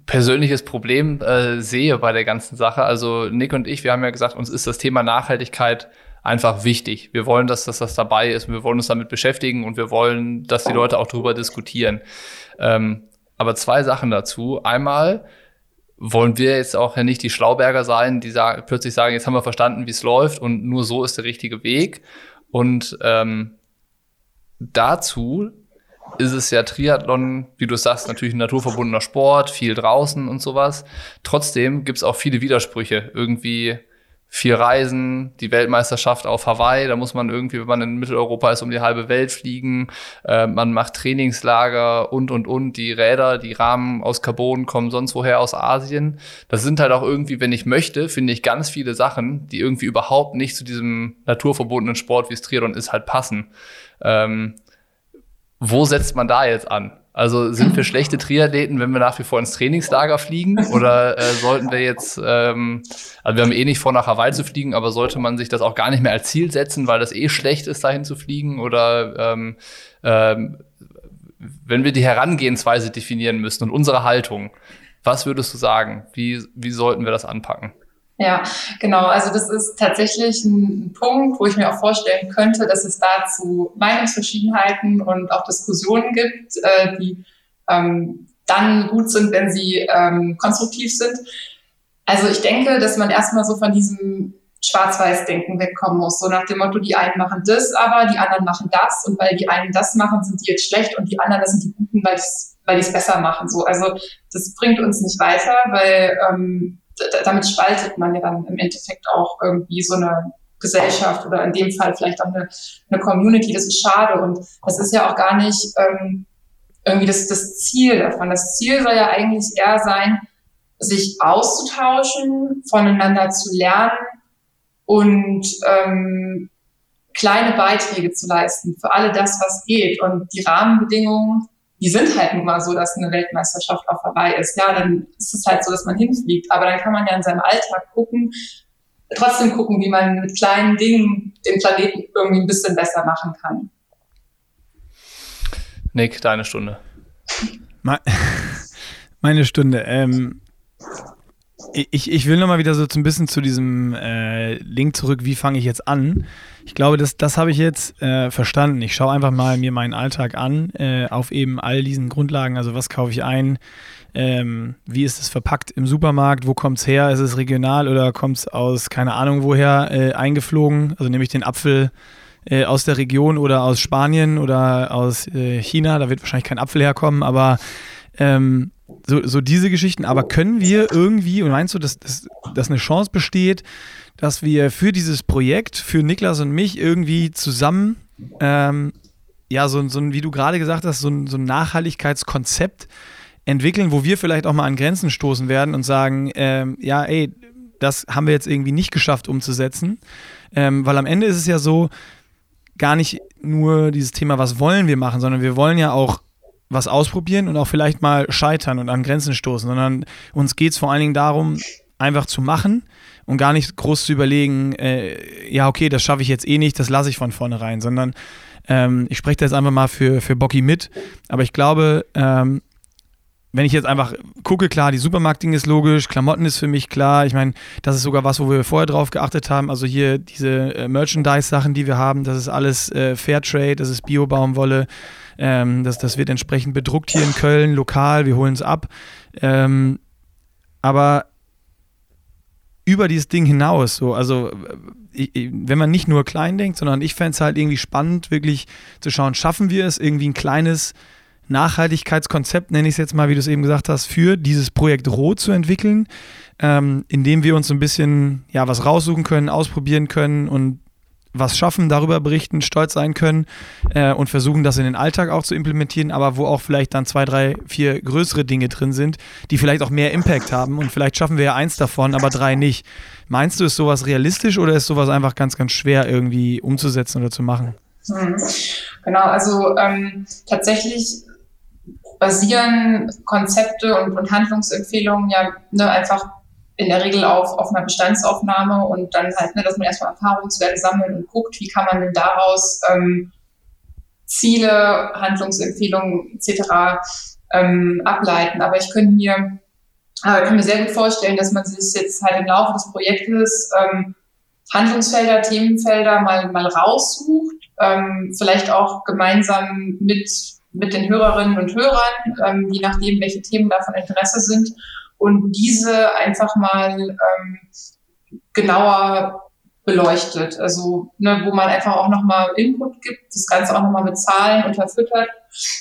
persönliches Problem äh, sehe bei der ganzen Sache. Also Nick und ich, wir haben ja gesagt, uns ist das Thema Nachhaltigkeit einfach wichtig. Wir wollen, dass, dass das dabei ist und wir wollen uns damit beschäftigen und wir wollen, dass die Leute auch darüber diskutieren. Ähm, aber zwei Sachen dazu. Einmal wollen wir jetzt auch ja nicht die Schlauberger sein, die sagen, plötzlich sagen, jetzt haben wir verstanden, wie es läuft und nur so ist der richtige Weg. Und ähm, dazu ist es ja Triathlon, wie du sagst, natürlich ein naturverbundener Sport, viel draußen und sowas. Trotzdem gibt's auch viele Widersprüche. Irgendwie vier Reisen, die Weltmeisterschaft auf Hawaii, da muss man irgendwie, wenn man in Mitteleuropa ist, um die halbe Welt fliegen. Äh, man macht Trainingslager und, und, und. Die Räder, die Rahmen aus Carbon kommen sonst woher aus Asien. Das sind halt auch irgendwie, wenn ich möchte, finde ich ganz viele Sachen, die irgendwie überhaupt nicht zu diesem naturverbundenen Sport, wie es Triathlon ist, halt passen. Ähm, wo setzt man da jetzt an? Also sind wir schlechte Triathleten, wenn wir nach wie vor ins Trainingslager fliegen? Oder äh, sollten wir jetzt, ähm, also wir haben eh nicht vor, nach Hawaii zu fliegen, aber sollte man sich das auch gar nicht mehr als Ziel setzen, weil das eh schlecht ist, dahin zu fliegen? Oder ähm, ähm, wenn wir die Herangehensweise definieren müssen und unsere Haltung, was würdest du sagen? Wie, wie sollten wir das anpacken? Ja, genau. Also das ist tatsächlich ein Punkt, wo ich mir auch vorstellen könnte, dass es dazu Meinungsverschiedenheiten und auch Diskussionen gibt, äh, die ähm, dann gut sind, wenn sie ähm, konstruktiv sind. Also ich denke, dass man erstmal so von diesem Schwarz-Weiß-Denken wegkommen muss. So nach dem Motto, die einen machen das, aber die anderen machen das. Und weil die einen das machen, sind die jetzt schlecht und die anderen, das sind die Guten, weil die es besser machen. So, also das bringt uns nicht weiter, weil ähm, damit spaltet man ja dann im Endeffekt auch irgendwie so eine Gesellschaft oder in dem Fall vielleicht auch eine, eine Community. Das ist schade und das ist ja auch gar nicht ähm, irgendwie das, das Ziel davon. Das Ziel soll ja eigentlich eher sein, sich auszutauschen, voneinander zu lernen und ähm, kleine Beiträge zu leisten für alle das, was geht. Und die Rahmenbedingungen die sind halt nun mal so, dass eine Weltmeisterschaft auch vorbei ist. Ja, dann ist es halt so, dass man hinfliegt. Aber dann kann man ja in seinem Alltag gucken, trotzdem gucken, wie man mit kleinen Dingen den Planeten irgendwie ein bisschen besser machen kann. Nick, deine Stunde. Meine Stunde. Ähm, ich, ich will nochmal wieder so ein bisschen zu diesem äh, Link zurück, wie fange ich jetzt an? Ich glaube, das, das habe ich jetzt äh, verstanden. Ich schaue einfach mal mir meinen Alltag an, äh, auf eben all diesen Grundlagen. Also was kaufe ich ein? Ähm, wie ist es verpackt im Supermarkt? Wo kommt es her? Ist es regional oder kommt es aus, keine Ahnung woher, äh, eingeflogen? Also nehme ich den Apfel äh, aus der Region oder aus Spanien oder aus äh, China. Da wird wahrscheinlich kein Apfel herkommen, aber ähm, so, so diese Geschichten. Aber können wir irgendwie, und meinst du, dass, dass, dass eine Chance besteht, dass wir für dieses Projekt, für Niklas und mich irgendwie zusammen, ähm, ja, so, so ein, wie du gerade gesagt hast, so ein, so ein Nachhaltigkeitskonzept entwickeln, wo wir vielleicht auch mal an Grenzen stoßen werden und sagen, ähm, ja, ey, das haben wir jetzt irgendwie nicht geschafft umzusetzen. Ähm, weil am Ende ist es ja so, gar nicht nur dieses Thema, was wollen wir machen, sondern wir wollen ja auch was ausprobieren und auch vielleicht mal scheitern und an Grenzen stoßen, sondern uns geht es vor allen Dingen darum, einfach zu machen und gar nicht groß zu überlegen, äh, ja, okay, das schaffe ich jetzt eh nicht, das lasse ich von vornherein, sondern ähm, ich spreche da jetzt einfach mal für, für Bocky mit, aber ich glaube, ähm, wenn ich jetzt einfach gucke, klar, die Supermarktding ist logisch, Klamotten ist für mich klar. Ich meine, das ist sogar was, wo wir vorher drauf geachtet haben. Also hier diese äh, Merchandise-Sachen, die wir haben, das ist alles äh, Fairtrade, das ist Bio-Baumwolle. Ähm, das, das wird entsprechend bedruckt hier in Köln, lokal, wir holen es ab. Ähm, aber über dieses Ding hinaus, so, also ich, wenn man nicht nur klein denkt, sondern ich fände es halt irgendwie spannend, wirklich zu schauen, schaffen wir es, irgendwie ein kleines Nachhaltigkeitskonzept, nenne ich es jetzt mal, wie du es eben gesagt hast, für dieses Projekt Rot zu entwickeln, ähm, indem wir uns ein bisschen ja, was raussuchen können, ausprobieren können und was schaffen, darüber berichten, stolz sein können äh, und versuchen, das in den Alltag auch zu implementieren, aber wo auch vielleicht dann zwei, drei, vier größere Dinge drin sind, die vielleicht auch mehr Impact haben und vielleicht schaffen wir ja eins davon, aber drei nicht. Meinst du, ist sowas realistisch oder ist sowas einfach ganz, ganz schwer irgendwie umzusetzen oder zu machen? Hm. Genau, also ähm, tatsächlich basieren Konzepte und, und Handlungsempfehlungen ja ne, einfach in der Regel auf, auf einer Bestandsaufnahme und dann halt, ne, dass man erstmal Erfahrungswerte sammelt und guckt, wie kann man denn daraus ähm, Ziele, Handlungsempfehlungen etc. Ähm, ableiten. Aber ich könnte mir, äh, kann mir sehr gut vorstellen, dass man sich jetzt halt im Laufe des Projektes ähm, Handlungsfelder, Themenfelder mal, mal raussucht, ähm, vielleicht auch gemeinsam mit, mit den Hörerinnen und Hörern, ähm, je nachdem, welche Themen da von Interesse sind und diese einfach mal ähm, genauer beleuchtet. Also ne, wo man einfach auch nochmal Input gibt, das Ganze auch nochmal mit Zahlen unterfüttert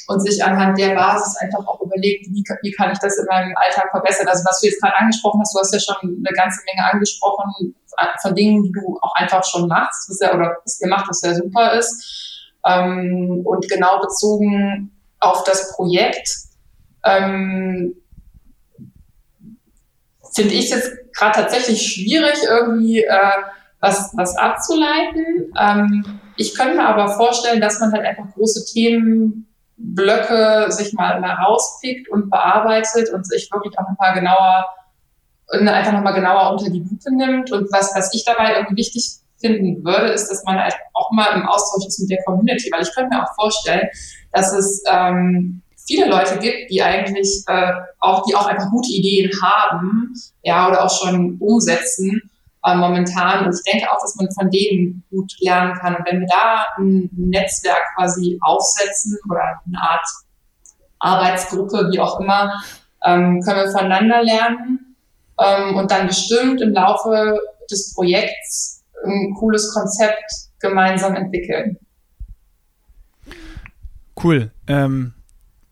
und sich anhand der Basis einfach auch überlegt, wie, wie kann ich das in meinem Alltag verbessern. Also was du jetzt gerade angesprochen hast, du hast ja schon eine ganze Menge angesprochen von Dingen, die du auch einfach schon machst, was ja, oder was ihr was ja super ist. Ähm, und genau bezogen auf das Projekt ähm, finde ich jetzt gerade tatsächlich schwierig, irgendwie äh, was, was abzuleiten. Ähm, ich könnte mir aber vorstellen, dass man halt einfach große Themenblöcke sich mal, mal rauspickt und bearbeitet und sich wirklich auch nochmal genauer einfach nochmal genauer unter die Lupe nimmt. Und was, was ich dabei irgendwie wichtig finden würde, ist, dass man halt auch mal im Austausch ist mit der Community, weil ich könnte mir auch vorstellen, dass es ähm, viele Leute gibt, die eigentlich äh, auch, die auch einfach gute Ideen haben, ja, oder auch schon umsetzen äh, momentan. Und ich denke auch, dass man von denen gut lernen kann. Und wenn wir da ein Netzwerk quasi aufsetzen oder eine Art Arbeitsgruppe, wie auch immer, ähm, können wir voneinander lernen ähm, und dann bestimmt im Laufe des Projekts ein cooles Konzept gemeinsam entwickeln. Cool. Ähm,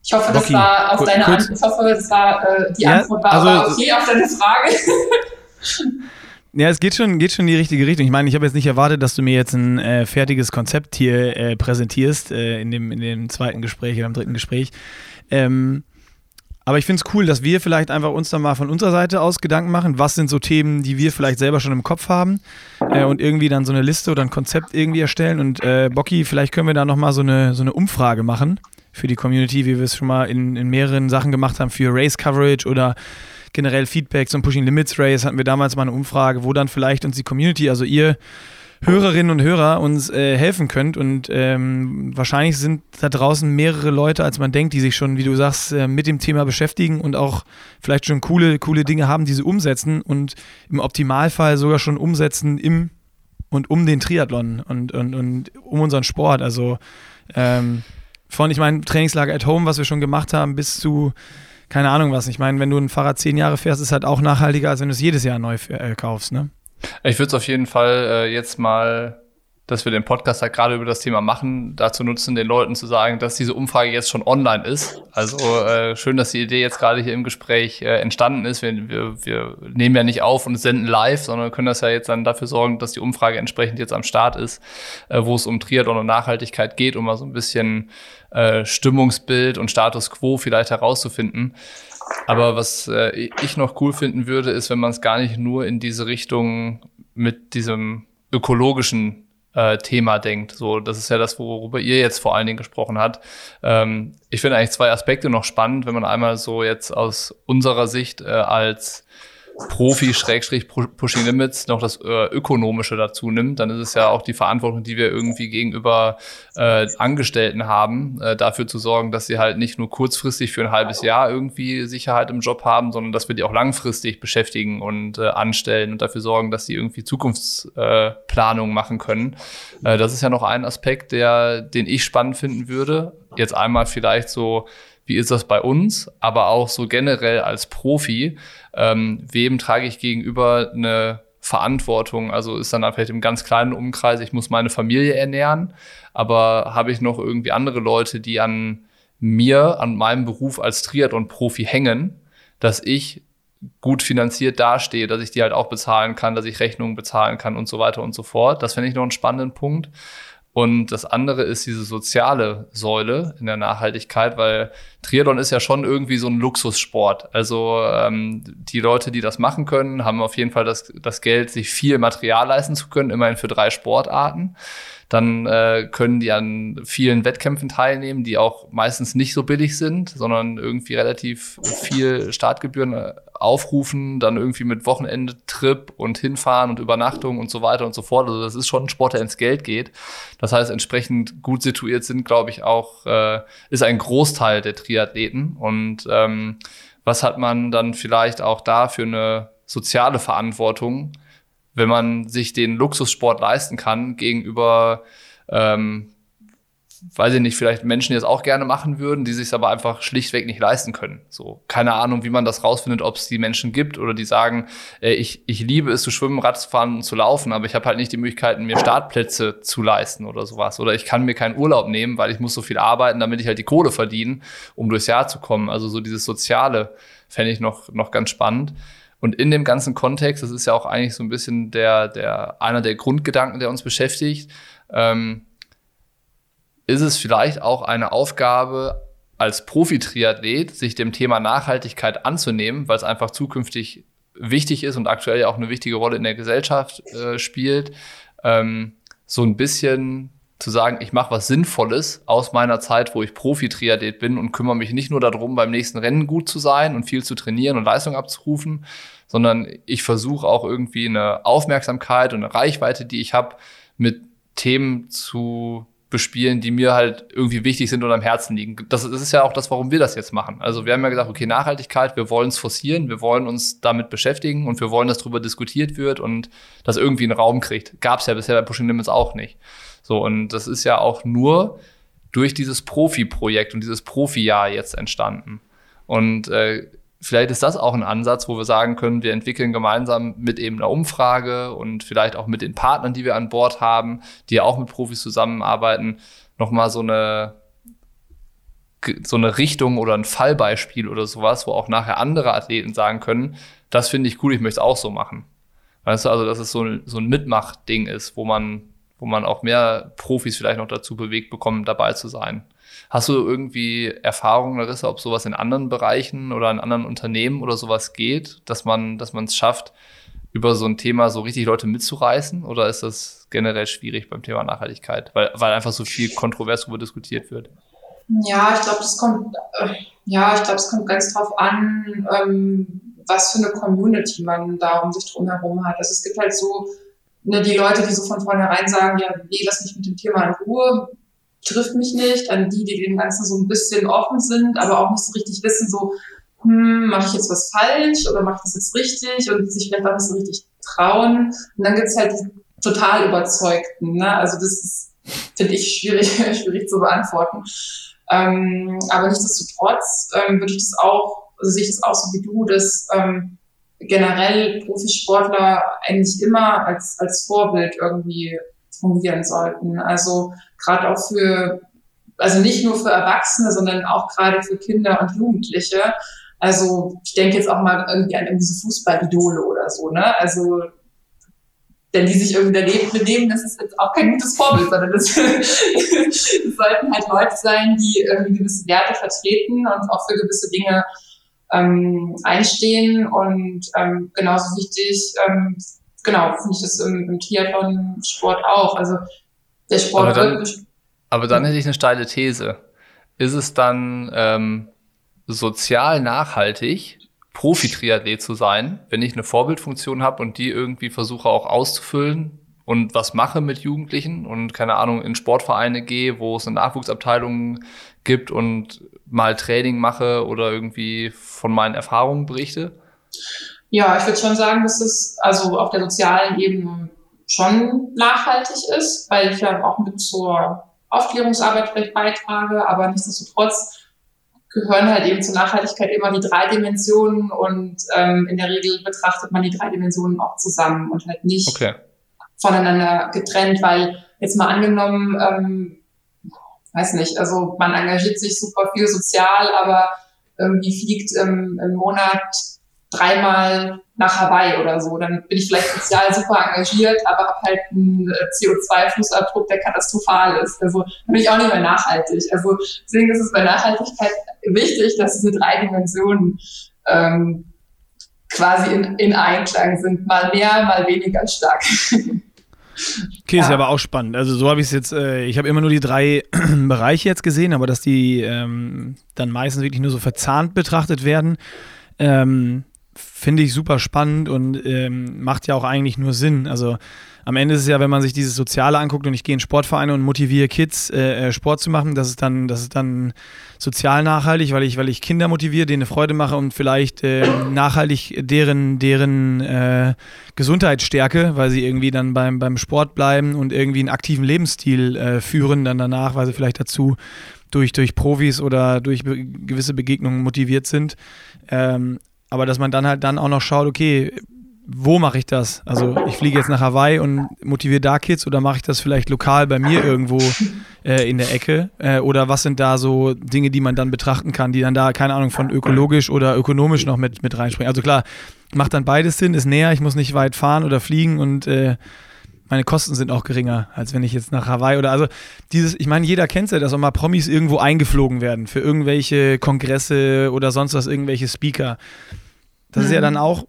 ich hoffe, das Rocky, war auf deine Antwort. Ich hoffe, das war äh, die ja, Antwort war also, okay auf deine Frage. Ja, es geht schon, geht schon in die richtige Richtung. Ich meine, ich habe jetzt nicht erwartet, dass du mir jetzt ein äh, fertiges Konzept hier äh, präsentierst äh, in, dem, in dem zweiten Gespräch oder im dritten Gespräch. Ähm, aber ich finde es cool, dass wir vielleicht einfach uns dann mal von unserer Seite aus Gedanken machen, was sind so Themen, die wir vielleicht selber schon im Kopf haben äh, und irgendwie dann so eine Liste oder ein Konzept irgendwie erstellen. Und äh, Bocky, vielleicht können wir da nochmal so eine, so eine Umfrage machen für die Community, wie wir es schon mal in, in mehreren Sachen gemacht haben, für Race Coverage oder generell Feedback zum Pushing Limits Race hatten wir damals mal eine Umfrage, wo dann vielleicht uns die Community, also ihr Hörerinnen und Hörer uns äh, helfen könnt. Und ähm, wahrscheinlich sind da draußen mehrere Leute, als man denkt, die sich schon, wie du sagst, äh, mit dem Thema beschäftigen und auch vielleicht schon coole, coole Dinge haben, die sie umsetzen und im Optimalfall sogar schon umsetzen im und um den Triathlon und, und, und um unseren Sport. Also ähm, von, ich meine, Trainingslager at Home, was wir schon gemacht haben, bis zu keine Ahnung was. Ich meine, wenn du ein Fahrrad zehn Jahre fährst, ist halt auch nachhaltiger, als wenn du es jedes Jahr neu äh, kaufst, ne? Ich würde es auf jeden Fall äh, jetzt mal, dass wir den Podcast halt gerade über das Thema machen, dazu nutzen, den Leuten zu sagen, dass diese Umfrage jetzt schon online ist. Also äh, schön, dass die Idee jetzt gerade hier im Gespräch äh, entstanden ist. Wir, wir, wir nehmen ja nicht auf und senden live, sondern können das ja jetzt dann dafür sorgen, dass die Umfrage entsprechend jetzt am Start ist, äh, wo es um Triathlon und Nachhaltigkeit geht, um mal so ein bisschen äh, Stimmungsbild und Status quo vielleicht herauszufinden. Aber was äh, ich noch cool finden würde, ist, wenn man es gar nicht nur in diese Richtung mit diesem ökologischen äh, Thema denkt. So, das ist ja das, worüber ihr jetzt vor allen Dingen gesprochen habt. Ähm, ich finde eigentlich zwei Aspekte noch spannend, wenn man einmal so jetzt aus unserer Sicht äh, als Profi-Pushing Limits noch das äh, Ökonomische dazu nimmt, dann ist es ja auch die Verantwortung, die wir irgendwie gegenüber äh, Angestellten haben, äh, dafür zu sorgen, dass sie halt nicht nur kurzfristig für ein halbes Jahr irgendwie Sicherheit im Job haben, sondern dass wir die auch langfristig beschäftigen und äh, anstellen und dafür sorgen, dass sie irgendwie Zukunftsplanung machen können. Äh, das ist ja noch ein Aspekt, der, den ich spannend finden würde. Jetzt einmal vielleicht so wie ist das bei uns, aber auch so generell als Profi, ähm, wem trage ich gegenüber eine Verantwortung? Also ist dann vielleicht im ganz kleinen Umkreis, ich muss meine Familie ernähren, aber habe ich noch irgendwie andere Leute, die an mir, an meinem Beruf als Triathlon-Profi hängen, dass ich gut finanziert dastehe, dass ich die halt auch bezahlen kann, dass ich Rechnungen bezahlen kann und so weiter und so fort. Das finde ich noch einen spannenden Punkt. Und das andere ist diese soziale Säule in der Nachhaltigkeit, weil Triathlon ist ja schon irgendwie so ein Luxussport. Also ähm, die Leute, die das machen können, haben auf jeden Fall das, das Geld, sich viel Material leisten zu können, immerhin für drei Sportarten dann äh, können die an vielen Wettkämpfen teilnehmen, die auch meistens nicht so billig sind, sondern irgendwie relativ viel Startgebühren äh, aufrufen, dann irgendwie mit Wochenende-Trip und hinfahren und Übernachtung und so weiter und so fort. Also das ist schon ein Sport, der ins Geld geht. Das heißt, entsprechend gut situiert sind, glaube ich, auch, äh, ist ein Großteil der Triathleten. Und ähm, was hat man dann vielleicht auch da für eine soziale Verantwortung? wenn man sich den Luxussport leisten kann gegenüber, ähm, weiß ich nicht, vielleicht Menschen, die es auch gerne machen würden, die sich aber einfach schlichtweg nicht leisten können. So, keine Ahnung, wie man das rausfindet, ob es die Menschen gibt oder die sagen, äh, ich, ich liebe es zu schwimmen, Rad zu fahren und zu laufen, aber ich habe halt nicht die Möglichkeiten, mir Startplätze zu leisten oder sowas. Oder ich kann mir keinen Urlaub nehmen, weil ich muss so viel arbeiten, damit ich halt die Kohle verdiene, um durchs Jahr zu kommen. Also so dieses Soziale fände ich noch, noch ganz spannend. Und in dem ganzen Kontext, das ist ja auch eigentlich so ein bisschen der, der, einer der Grundgedanken, der uns beschäftigt, ähm, ist es vielleicht auch eine Aufgabe als Profi-Triathlet, sich dem Thema Nachhaltigkeit anzunehmen, weil es einfach zukünftig wichtig ist und aktuell ja auch eine wichtige Rolle in der Gesellschaft äh, spielt, ähm, so ein bisschen zu sagen, ich mache was Sinnvolles aus meiner Zeit, wo ich Profi-Triathlet bin und kümmere mich nicht nur darum, beim nächsten Rennen gut zu sein und viel zu trainieren und Leistung abzurufen, sondern ich versuche auch irgendwie eine Aufmerksamkeit und eine Reichweite, die ich habe, mit Themen zu bespielen, die mir halt irgendwie wichtig sind und am Herzen liegen. Das, das ist ja auch das, warum wir das jetzt machen. Also wir haben ja gesagt, okay, Nachhaltigkeit, wir wollen es forcieren, wir wollen uns damit beschäftigen und wir wollen, dass darüber diskutiert wird und das irgendwie einen Raum kriegt. Gab es ja bisher bei Pushing Limits auch nicht. So, und das ist ja auch nur durch dieses Profi-Projekt und dieses Profi-Jahr jetzt entstanden. Und äh, vielleicht ist das auch ein Ansatz, wo wir sagen können, wir entwickeln gemeinsam mit eben einer Umfrage und vielleicht auch mit den Partnern, die wir an Bord haben, die ja auch mit Profis zusammenarbeiten, nochmal so eine so eine Richtung oder ein Fallbeispiel oder sowas, wo auch nachher andere Athleten sagen können, das finde ich cool, ich möchte es auch so machen. Weißt du, also dass es so ein, so ein Mitmachding ist, wo man wo man auch mehr Profis vielleicht noch dazu bewegt bekommen, dabei zu sein. Hast du irgendwie Erfahrungen, Larissa, ob sowas in anderen Bereichen oder in anderen Unternehmen oder sowas geht, dass man, dass man es schafft, über so ein Thema so richtig Leute mitzureißen? Oder ist das generell schwierig beim Thema Nachhaltigkeit, weil, weil einfach so viel kontrovers darüber diskutiert wird? Ja, ich glaube, das kommt, äh, ja, ich glaube, es kommt ganz drauf an, ähm, was für eine Community man da um sich drum herum hat. Also es gibt halt so ne, die Leute, die so von vornherein sagen, ja, nee, lass mich mit dem Thema in Ruhe, trifft mich nicht, an die, die dem Ganzen so ein bisschen offen sind, aber auch nicht so richtig wissen, so, hm, mache ich jetzt was falsch oder mache ich das jetzt richtig und sich vielleicht auch nicht so richtig trauen. Und dann gibt's halt die total Überzeugten. Ne? Also das ist, finde ich, schwierig, schwierig zu beantworten. Ähm, aber nichtsdestotrotz ähm, würde ich das auch, also sehe ich das auch so wie du, dass ähm, generell Profisportler eigentlich immer als, als Vorbild irgendwie fungieren sollten. Also gerade auch für, also nicht nur für Erwachsene, sondern auch gerade für Kinder und Jugendliche. Also ich denke jetzt auch mal irgendwie an irgendwie so Fußballidole oder so, ne? Also denn die sich irgendwie daneben benehmen, das ist jetzt auch kein gutes Vorbild, sondern das, das sollten halt Leute sein, die irgendwie gewisse Werte vertreten und auch für gewisse Dinge ähm, einstehen. Und ähm, genauso wichtig, ähm, genau, finde ich das im, im Triathlon-Sport auch. Also der Sport aber dann, aber dann hätte ich eine steile These. Ist es dann ähm, sozial nachhaltig, Profi-Triathlet zu sein, wenn ich eine Vorbildfunktion habe und die irgendwie versuche auch auszufüllen und was mache mit Jugendlichen und keine Ahnung in Sportvereine gehe, wo es eine Nachwuchsabteilung gibt und mal Training mache oder irgendwie von meinen Erfahrungen berichte? Ja, ich würde schon sagen, dass es also auf der sozialen Ebene schon nachhaltig ist, weil ich ja auch mit zur Aufklärungsarbeit vielleicht beitrage, aber nichtsdestotrotz gehören halt eben zur Nachhaltigkeit immer die drei Dimensionen und ähm, in der Regel betrachtet man die drei Dimensionen auch zusammen und halt nicht okay. voneinander getrennt, weil jetzt mal angenommen, ähm, weiß nicht, also man engagiert sich super viel sozial, aber irgendwie fliegt im, im Monat dreimal nach Hawaii oder so. Dann bin ich vielleicht sozial super engagiert, aber habe halt einen äh, CO2-Fußabdruck, der katastrophal ist. Also bin ich auch nicht mehr nachhaltig. Also deswegen ist es bei Nachhaltigkeit wichtig, dass diese drei Dimensionen ähm, quasi in, in Einklang sind. Mal mehr, mal weniger stark. Okay, ja. ist ja aber auch spannend. Also so habe ich es jetzt, äh, ich habe immer nur die drei Bereiche jetzt gesehen, aber dass die ähm, dann meistens wirklich nur so verzahnt betrachtet werden, ähm, finde ich super spannend und ähm, macht ja auch eigentlich nur Sinn. Also am Ende ist es ja, wenn man sich dieses Soziale anguckt und ich gehe in Sportvereine und motiviere Kids, äh, äh, Sport zu machen, das ist dann, das ist dann sozial nachhaltig, weil ich, weil ich Kinder motiviere, denen eine Freude mache und vielleicht äh, nachhaltig deren, deren äh, Gesundheit stärke, weil sie irgendwie dann beim, beim Sport bleiben und irgendwie einen aktiven Lebensstil äh, führen, dann danach, weil sie vielleicht dazu durch, durch Profis oder durch gewisse Begegnungen motiviert sind. Ähm, aber dass man dann halt dann auch noch schaut, okay, wo mache ich das? Also ich fliege jetzt nach Hawaii und motiviere da Kids oder mache ich das vielleicht lokal bei mir irgendwo äh, in der Ecke? Äh, oder was sind da so Dinge, die man dann betrachten kann, die dann da, keine Ahnung, von ökologisch oder ökonomisch noch mit, mit reinspringen? Also klar, macht dann beides Sinn, ist näher, ich muss nicht weit fahren oder fliegen und äh, meine Kosten sind auch geringer, als wenn ich jetzt nach Hawaii oder also dieses, ich meine, jeder kennt ja, dass auch mal Promis irgendwo eingeflogen werden für irgendwelche Kongresse oder sonst was, irgendwelche Speaker. Das mhm. ist ja dann auch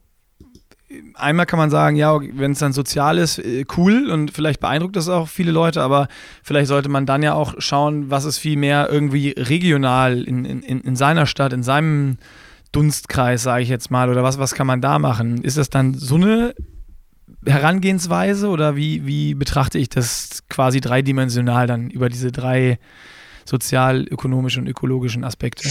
einmal kann man sagen, ja, wenn es dann sozial ist, äh, cool und vielleicht beeindruckt das auch viele Leute, aber vielleicht sollte man dann ja auch schauen, was ist viel mehr irgendwie regional in, in, in seiner Stadt, in seinem Dunstkreis, sage ich jetzt mal, oder was, was kann man da machen? Ist das dann so eine Herangehensweise oder wie, wie betrachte ich das quasi dreidimensional dann über diese drei sozial, ökonomischen und ökologischen Aspekte?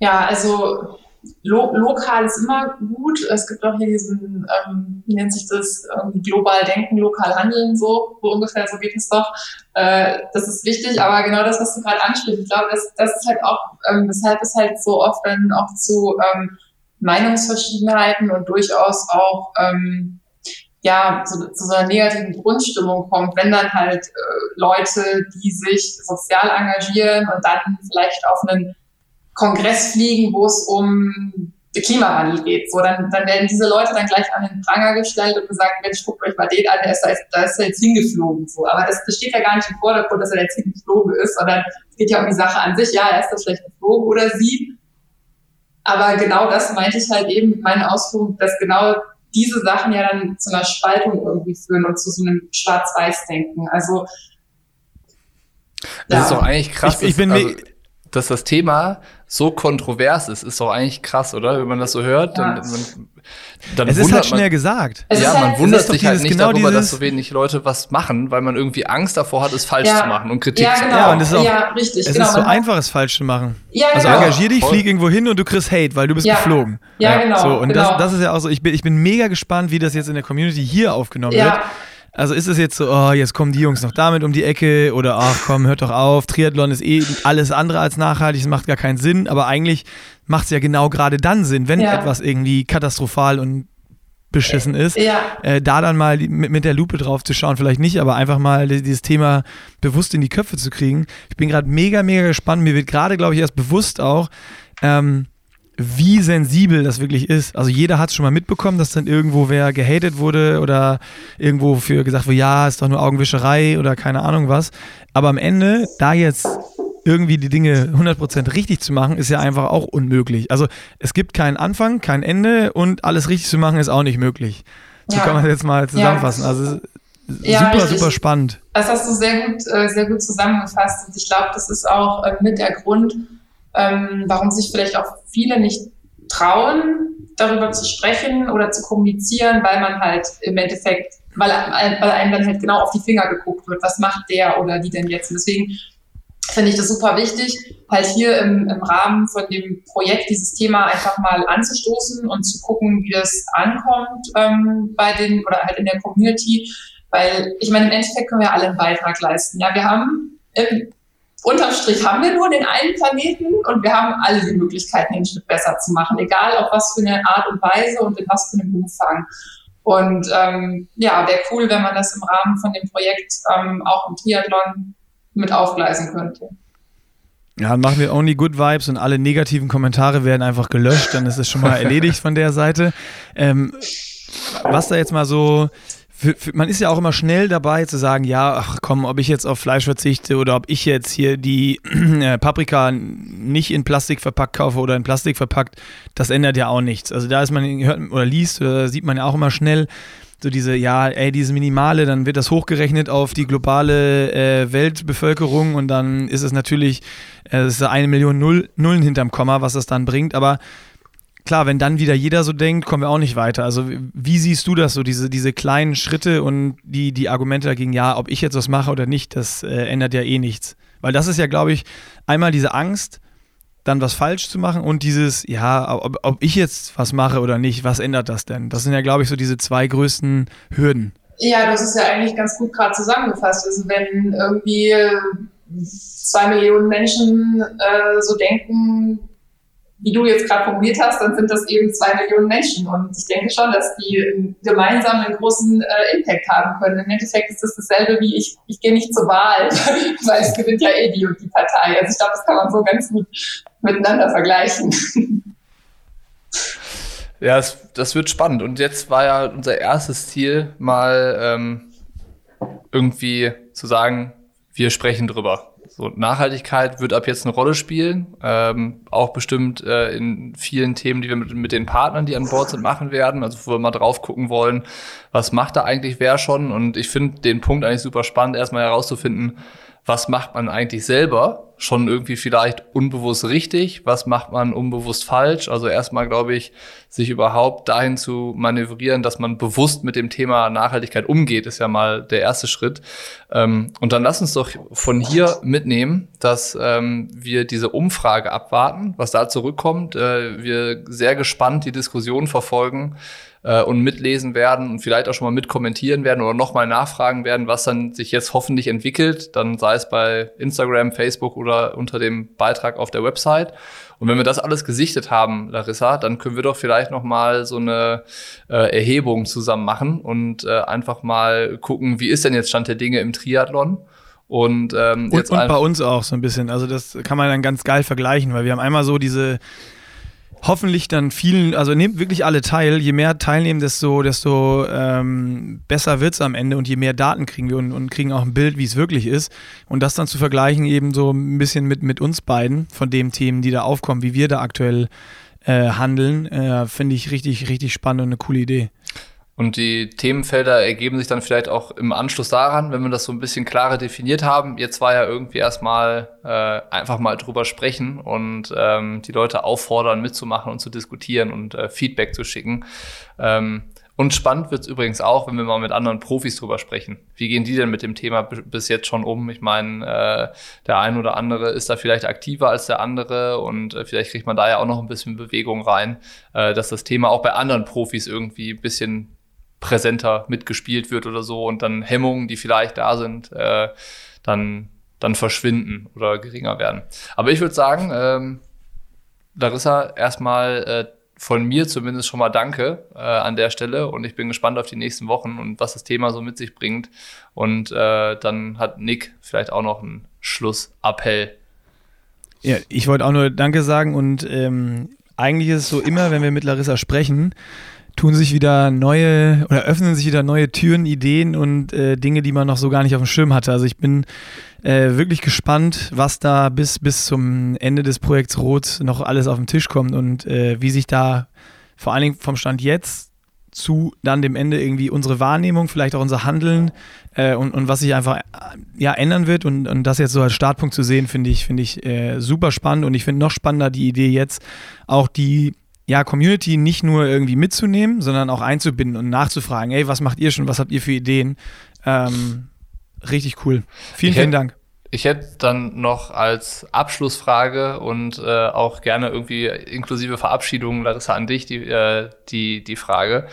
Ja, also lo lokal ist immer gut. Es gibt auch hier diesen, ähm, wie nennt sich das, ähm, global denken, lokal handeln, so, so ungefähr, so geht es doch. Äh, das ist wichtig, aber genau das, was du gerade ansprichst, ich glaube, das, das ist halt auch, ähm, weshalb es halt so oft dann auch zu ähm, Meinungsverschiedenheiten und durchaus auch ähm, ja, zu, zu so einer negativen Grundstimmung kommt, wenn dann halt äh, Leute, die sich sozial engagieren und dann vielleicht auf einen Kongress fliegen, wo es um den Klimawandel geht. So, dann, dann werden diese Leute dann gleich an den Pranger gestellt und gesagt, Mensch, guckt euch mal den an, der ist da, da ist er jetzt hingeflogen. So, aber das, das steht ja gar nicht im Vordergrund, dass er jetzt hingeflogen ist, sondern es geht ja um die Sache an sich. Ja, er ist da vielleicht geflogen oder sie. Aber genau das meinte ich halt eben mit meinen Ausführungen, dass genau diese Sachen ja dann zu einer Spaltung irgendwie führen und zu so einem Schwarz-Weiß-Denken. Also das ja. ist doch eigentlich krass. Ich, ich bin also, dass das Thema so kontrovers ist, ist doch eigentlich krass, oder? Wenn man das so hört, ja. dann, man, dann es ist halt schnell man, gesagt. ja, man halt, wundert sich halt nicht genau darüber, dass so wenig Leute was machen, weil man irgendwie Angst davor hat, es falsch ja. zu machen und Kritik ja, zu genau. Ja, und es ist auch, ja, richtig. Es genau, ist so einfach, es falsch zu machen. Ja, also genau. Also engagier dich, flieg irgendwo hin und du kriegst Hate, weil du bist geflogen. Ja, genau. So, und genau. Das, das ist ja auch so, ich bin, ich bin mega gespannt, wie das jetzt in der Community hier aufgenommen wird. Also ist es jetzt so, oh, jetzt kommen die Jungs noch damit um die Ecke oder ach komm, hört doch auf, Triathlon ist eh alles andere als nachhaltig, es macht gar keinen Sinn, aber eigentlich macht es ja genau gerade dann Sinn, wenn ja. etwas irgendwie katastrophal und beschissen ist, ja. äh, da dann mal mit, mit der Lupe drauf zu schauen, vielleicht nicht, aber einfach mal dieses Thema bewusst in die Köpfe zu kriegen. Ich bin gerade mega, mega gespannt. Mir wird gerade, glaube ich, erst bewusst auch, ähm, wie sensibel das wirklich ist. Also jeder hat es schon mal mitbekommen, dass dann irgendwo wer gehatet wurde oder irgendwo für gesagt wurde, ja, ist doch nur Augenwischerei oder keine Ahnung was. Aber am Ende, da jetzt irgendwie die Dinge 100% richtig zu machen, ist ja einfach auch unmöglich. Also es gibt keinen Anfang, kein Ende und alles richtig zu machen ist auch nicht möglich. So ja. kann man das jetzt mal zusammenfassen. Ja. Also ja, super, richtig. super spannend. Das hast du sehr gut, äh, sehr gut zusammengefasst. Und ich glaube, das ist auch äh, mit der Grund, ähm, warum sich vielleicht auch viele nicht trauen, darüber zu sprechen oder zu kommunizieren, weil man halt im Endeffekt, weil, weil einem dann halt genau auf die Finger geguckt wird, was macht der oder die denn jetzt. Und deswegen finde ich das super wichtig, halt hier im, im Rahmen von dem Projekt dieses Thema einfach mal anzustoßen und zu gucken, wie das ankommt ähm, bei den oder halt in der Community. Weil ich meine, im Endeffekt können wir alle einen Beitrag leisten. Ja, wir haben im, unterm Strich haben wir nur den einen Planeten und wir haben alle die Möglichkeiten, den Schritt besser zu machen, egal auf was für eine Art und Weise und in was für einem Umfang. Und ähm, ja, wäre cool, wenn man das im Rahmen von dem Projekt ähm, auch im Triathlon mit aufgleisen könnte. Ja, dann machen wir Only Good Vibes und alle negativen Kommentare werden einfach gelöscht, dann ist es schon mal erledigt von der Seite. Ähm, was da jetzt mal so für, für, man ist ja auch immer schnell dabei zu sagen, ja, ach komm, ob ich jetzt auf Fleisch verzichte oder ob ich jetzt hier die äh, Paprika nicht in Plastik verpackt kaufe oder in Plastik verpackt, das ändert ja auch nichts. Also da ist man, hört oder liest oder sieht man ja auch immer schnell, so diese, ja, ey, diese Minimale, dann wird das hochgerechnet auf die globale äh, Weltbevölkerung und dann ist es natürlich, äh, es ist eine Million Null, Nullen hinterm Komma, was das dann bringt, aber klar, wenn dann wieder jeder so denkt, kommen wir auch nicht weiter. Also wie siehst du das so, diese, diese kleinen Schritte und die, die Argumente dagegen, ja, ob ich jetzt was mache oder nicht, das äh, ändert ja eh nichts. Weil das ist ja, glaube ich, einmal diese Angst, dann was falsch zu machen und dieses, ja, ob, ob ich jetzt was mache oder nicht, was ändert das denn? Das sind ja, glaube ich, so diese zwei größten Hürden. Ja, das ist ja eigentlich ganz gut gerade zusammengefasst. Also wenn irgendwie zwei Millionen Menschen äh, so denken, wie du jetzt gerade formuliert hast, dann sind das eben zwei Millionen Menschen. Und ich denke schon, dass die gemeinsam einen großen äh, Impact haben können. Im Endeffekt ist das dasselbe wie ich, ich gehe nicht zur Wahl, weil es gewinnt ja eh die und die Partei. Also ich glaube, das kann man so ganz gut miteinander vergleichen. Ja, das, das wird spannend. Und jetzt war ja unser erstes Ziel, mal ähm, irgendwie zu sagen, wir sprechen drüber. So, Nachhaltigkeit wird ab jetzt eine Rolle spielen, ähm, auch bestimmt äh, in vielen Themen, die wir mit, mit den Partnern, die an Bord sind, machen werden. Also wo wir mal drauf gucken wollen, was macht da eigentlich wer schon. Und ich finde den Punkt eigentlich super spannend, erstmal herauszufinden, was macht man eigentlich selber schon irgendwie vielleicht unbewusst richtig, was macht man unbewusst falsch. Also erstmal, glaube ich, sich überhaupt dahin zu manövrieren, dass man bewusst mit dem Thema Nachhaltigkeit umgeht, ist ja mal der erste Schritt. Ähm, und dann lass uns doch von hier mitnehmen, dass ähm, wir diese Umfrage abwarten, was da zurückkommt. Äh, wir sehr gespannt die Diskussion verfolgen äh, und mitlesen werden und vielleicht auch schon mal mitkommentieren werden oder nochmal nachfragen werden, was dann sich jetzt hoffentlich entwickelt, dann sei es bei Instagram, Facebook oder unter dem Beitrag auf der Website. Und wenn wir das alles gesichtet haben, Larissa, dann können wir doch vielleicht noch mal so eine äh, Erhebung zusammen machen und äh, einfach mal gucken, wie ist denn jetzt Stand der Dinge im Triathlon? Und, ähm, und, und bei uns auch so ein bisschen. Also das kann man dann ganz geil vergleichen, weil wir haben einmal so diese hoffentlich dann vielen, also nehmt wirklich alle teil. Je mehr teilnehmen, desto, desto ähm, besser wird es am Ende und je mehr Daten kriegen wir und, und kriegen auch ein Bild, wie es wirklich ist. Und das dann zu vergleichen eben so ein bisschen mit, mit uns beiden von den Themen, die da aufkommen, wie wir da aktuell äh, handeln, äh, finde ich richtig, richtig spannend und eine coole Idee. Und die Themenfelder ergeben sich dann vielleicht auch im Anschluss daran, wenn wir das so ein bisschen klarer definiert haben. Jetzt war ja irgendwie erstmal äh, einfach mal drüber sprechen und ähm, die Leute auffordern, mitzumachen und zu diskutieren und äh, Feedback zu schicken. Ähm, und spannend wird's übrigens auch, wenn wir mal mit anderen Profis drüber sprechen. Wie gehen die denn mit dem Thema bis jetzt schon um? Ich meine, äh, der ein oder andere ist da vielleicht aktiver als der andere und äh, vielleicht kriegt man da ja auch noch ein bisschen Bewegung rein, äh, dass das Thema auch bei anderen Profis irgendwie ein bisschen präsenter mitgespielt wird oder so und dann Hemmungen, die vielleicht da sind, äh, dann, dann verschwinden oder geringer werden. Aber ich würde sagen, ähm, Larissa, erstmal äh, von mir zumindest schon mal Danke äh, an der Stelle und ich bin gespannt auf die nächsten Wochen und was das Thema so mit sich bringt. Und äh, dann hat Nick vielleicht auch noch einen Schlussappell. Ja, ich wollte auch nur Danke sagen und ähm, eigentlich ist es so immer, wenn wir mit Larissa sprechen, tun sich wieder neue oder öffnen sich wieder neue Türen, Ideen und äh, Dinge, die man noch so gar nicht auf dem Schirm hatte. Also ich bin äh, wirklich gespannt, was da bis, bis zum Ende des Projekts Rot noch alles auf den Tisch kommt und äh, wie sich da vor allen Dingen vom Stand jetzt zu dann dem Ende irgendwie unsere Wahrnehmung, vielleicht auch unser Handeln äh, und, und was sich einfach äh, ja, ändern wird und, und das jetzt so als Startpunkt zu sehen, finde ich, finde ich äh, super spannend und ich finde noch spannender die Idee jetzt, auch die ja, Community nicht nur irgendwie mitzunehmen, sondern auch einzubinden und nachzufragen, ey, was macht ihr schon, was habt ihr für Ideen? Ähm, richtig cool. Vielen, vielen Dank. Ich hätte dann noch als Abschlussfrage und äh, auch gerne irgendwie inklusive Verabschiedung, Larissa, an dich die, äh, die, die Frage.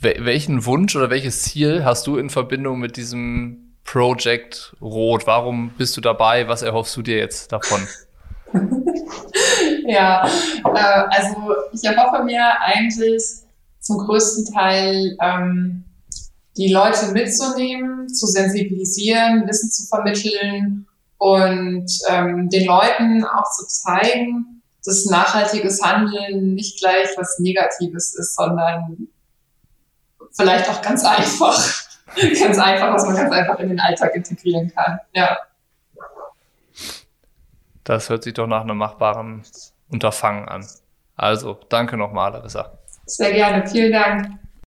Wel welchen Wunsch oder welches Ziel hast du in Verbindung mit diesem Project Rot? Warum bist du dabei? Was erhoffst du dir jetzt davon? ja, äh, also ich erhoffe mir eigentlich zum größten Teil ähm, die Leute mitzunehmen, zu sensibilisieren, Wissen zu vermitteln und ähm, den Leuten auch zu zeigen, dass nachhaltiges Handeln nicht gleich was Negatives ist, sondern vielleicht auch ganz einfach. ganz einfach, was man ganz einfach in den Alltag integrieren kann. Ja. Das hört sich doch nach einem machbaren Unterfangen an. Also, danke nochmal, Larissa. Sehr gerne. Vielen Dank.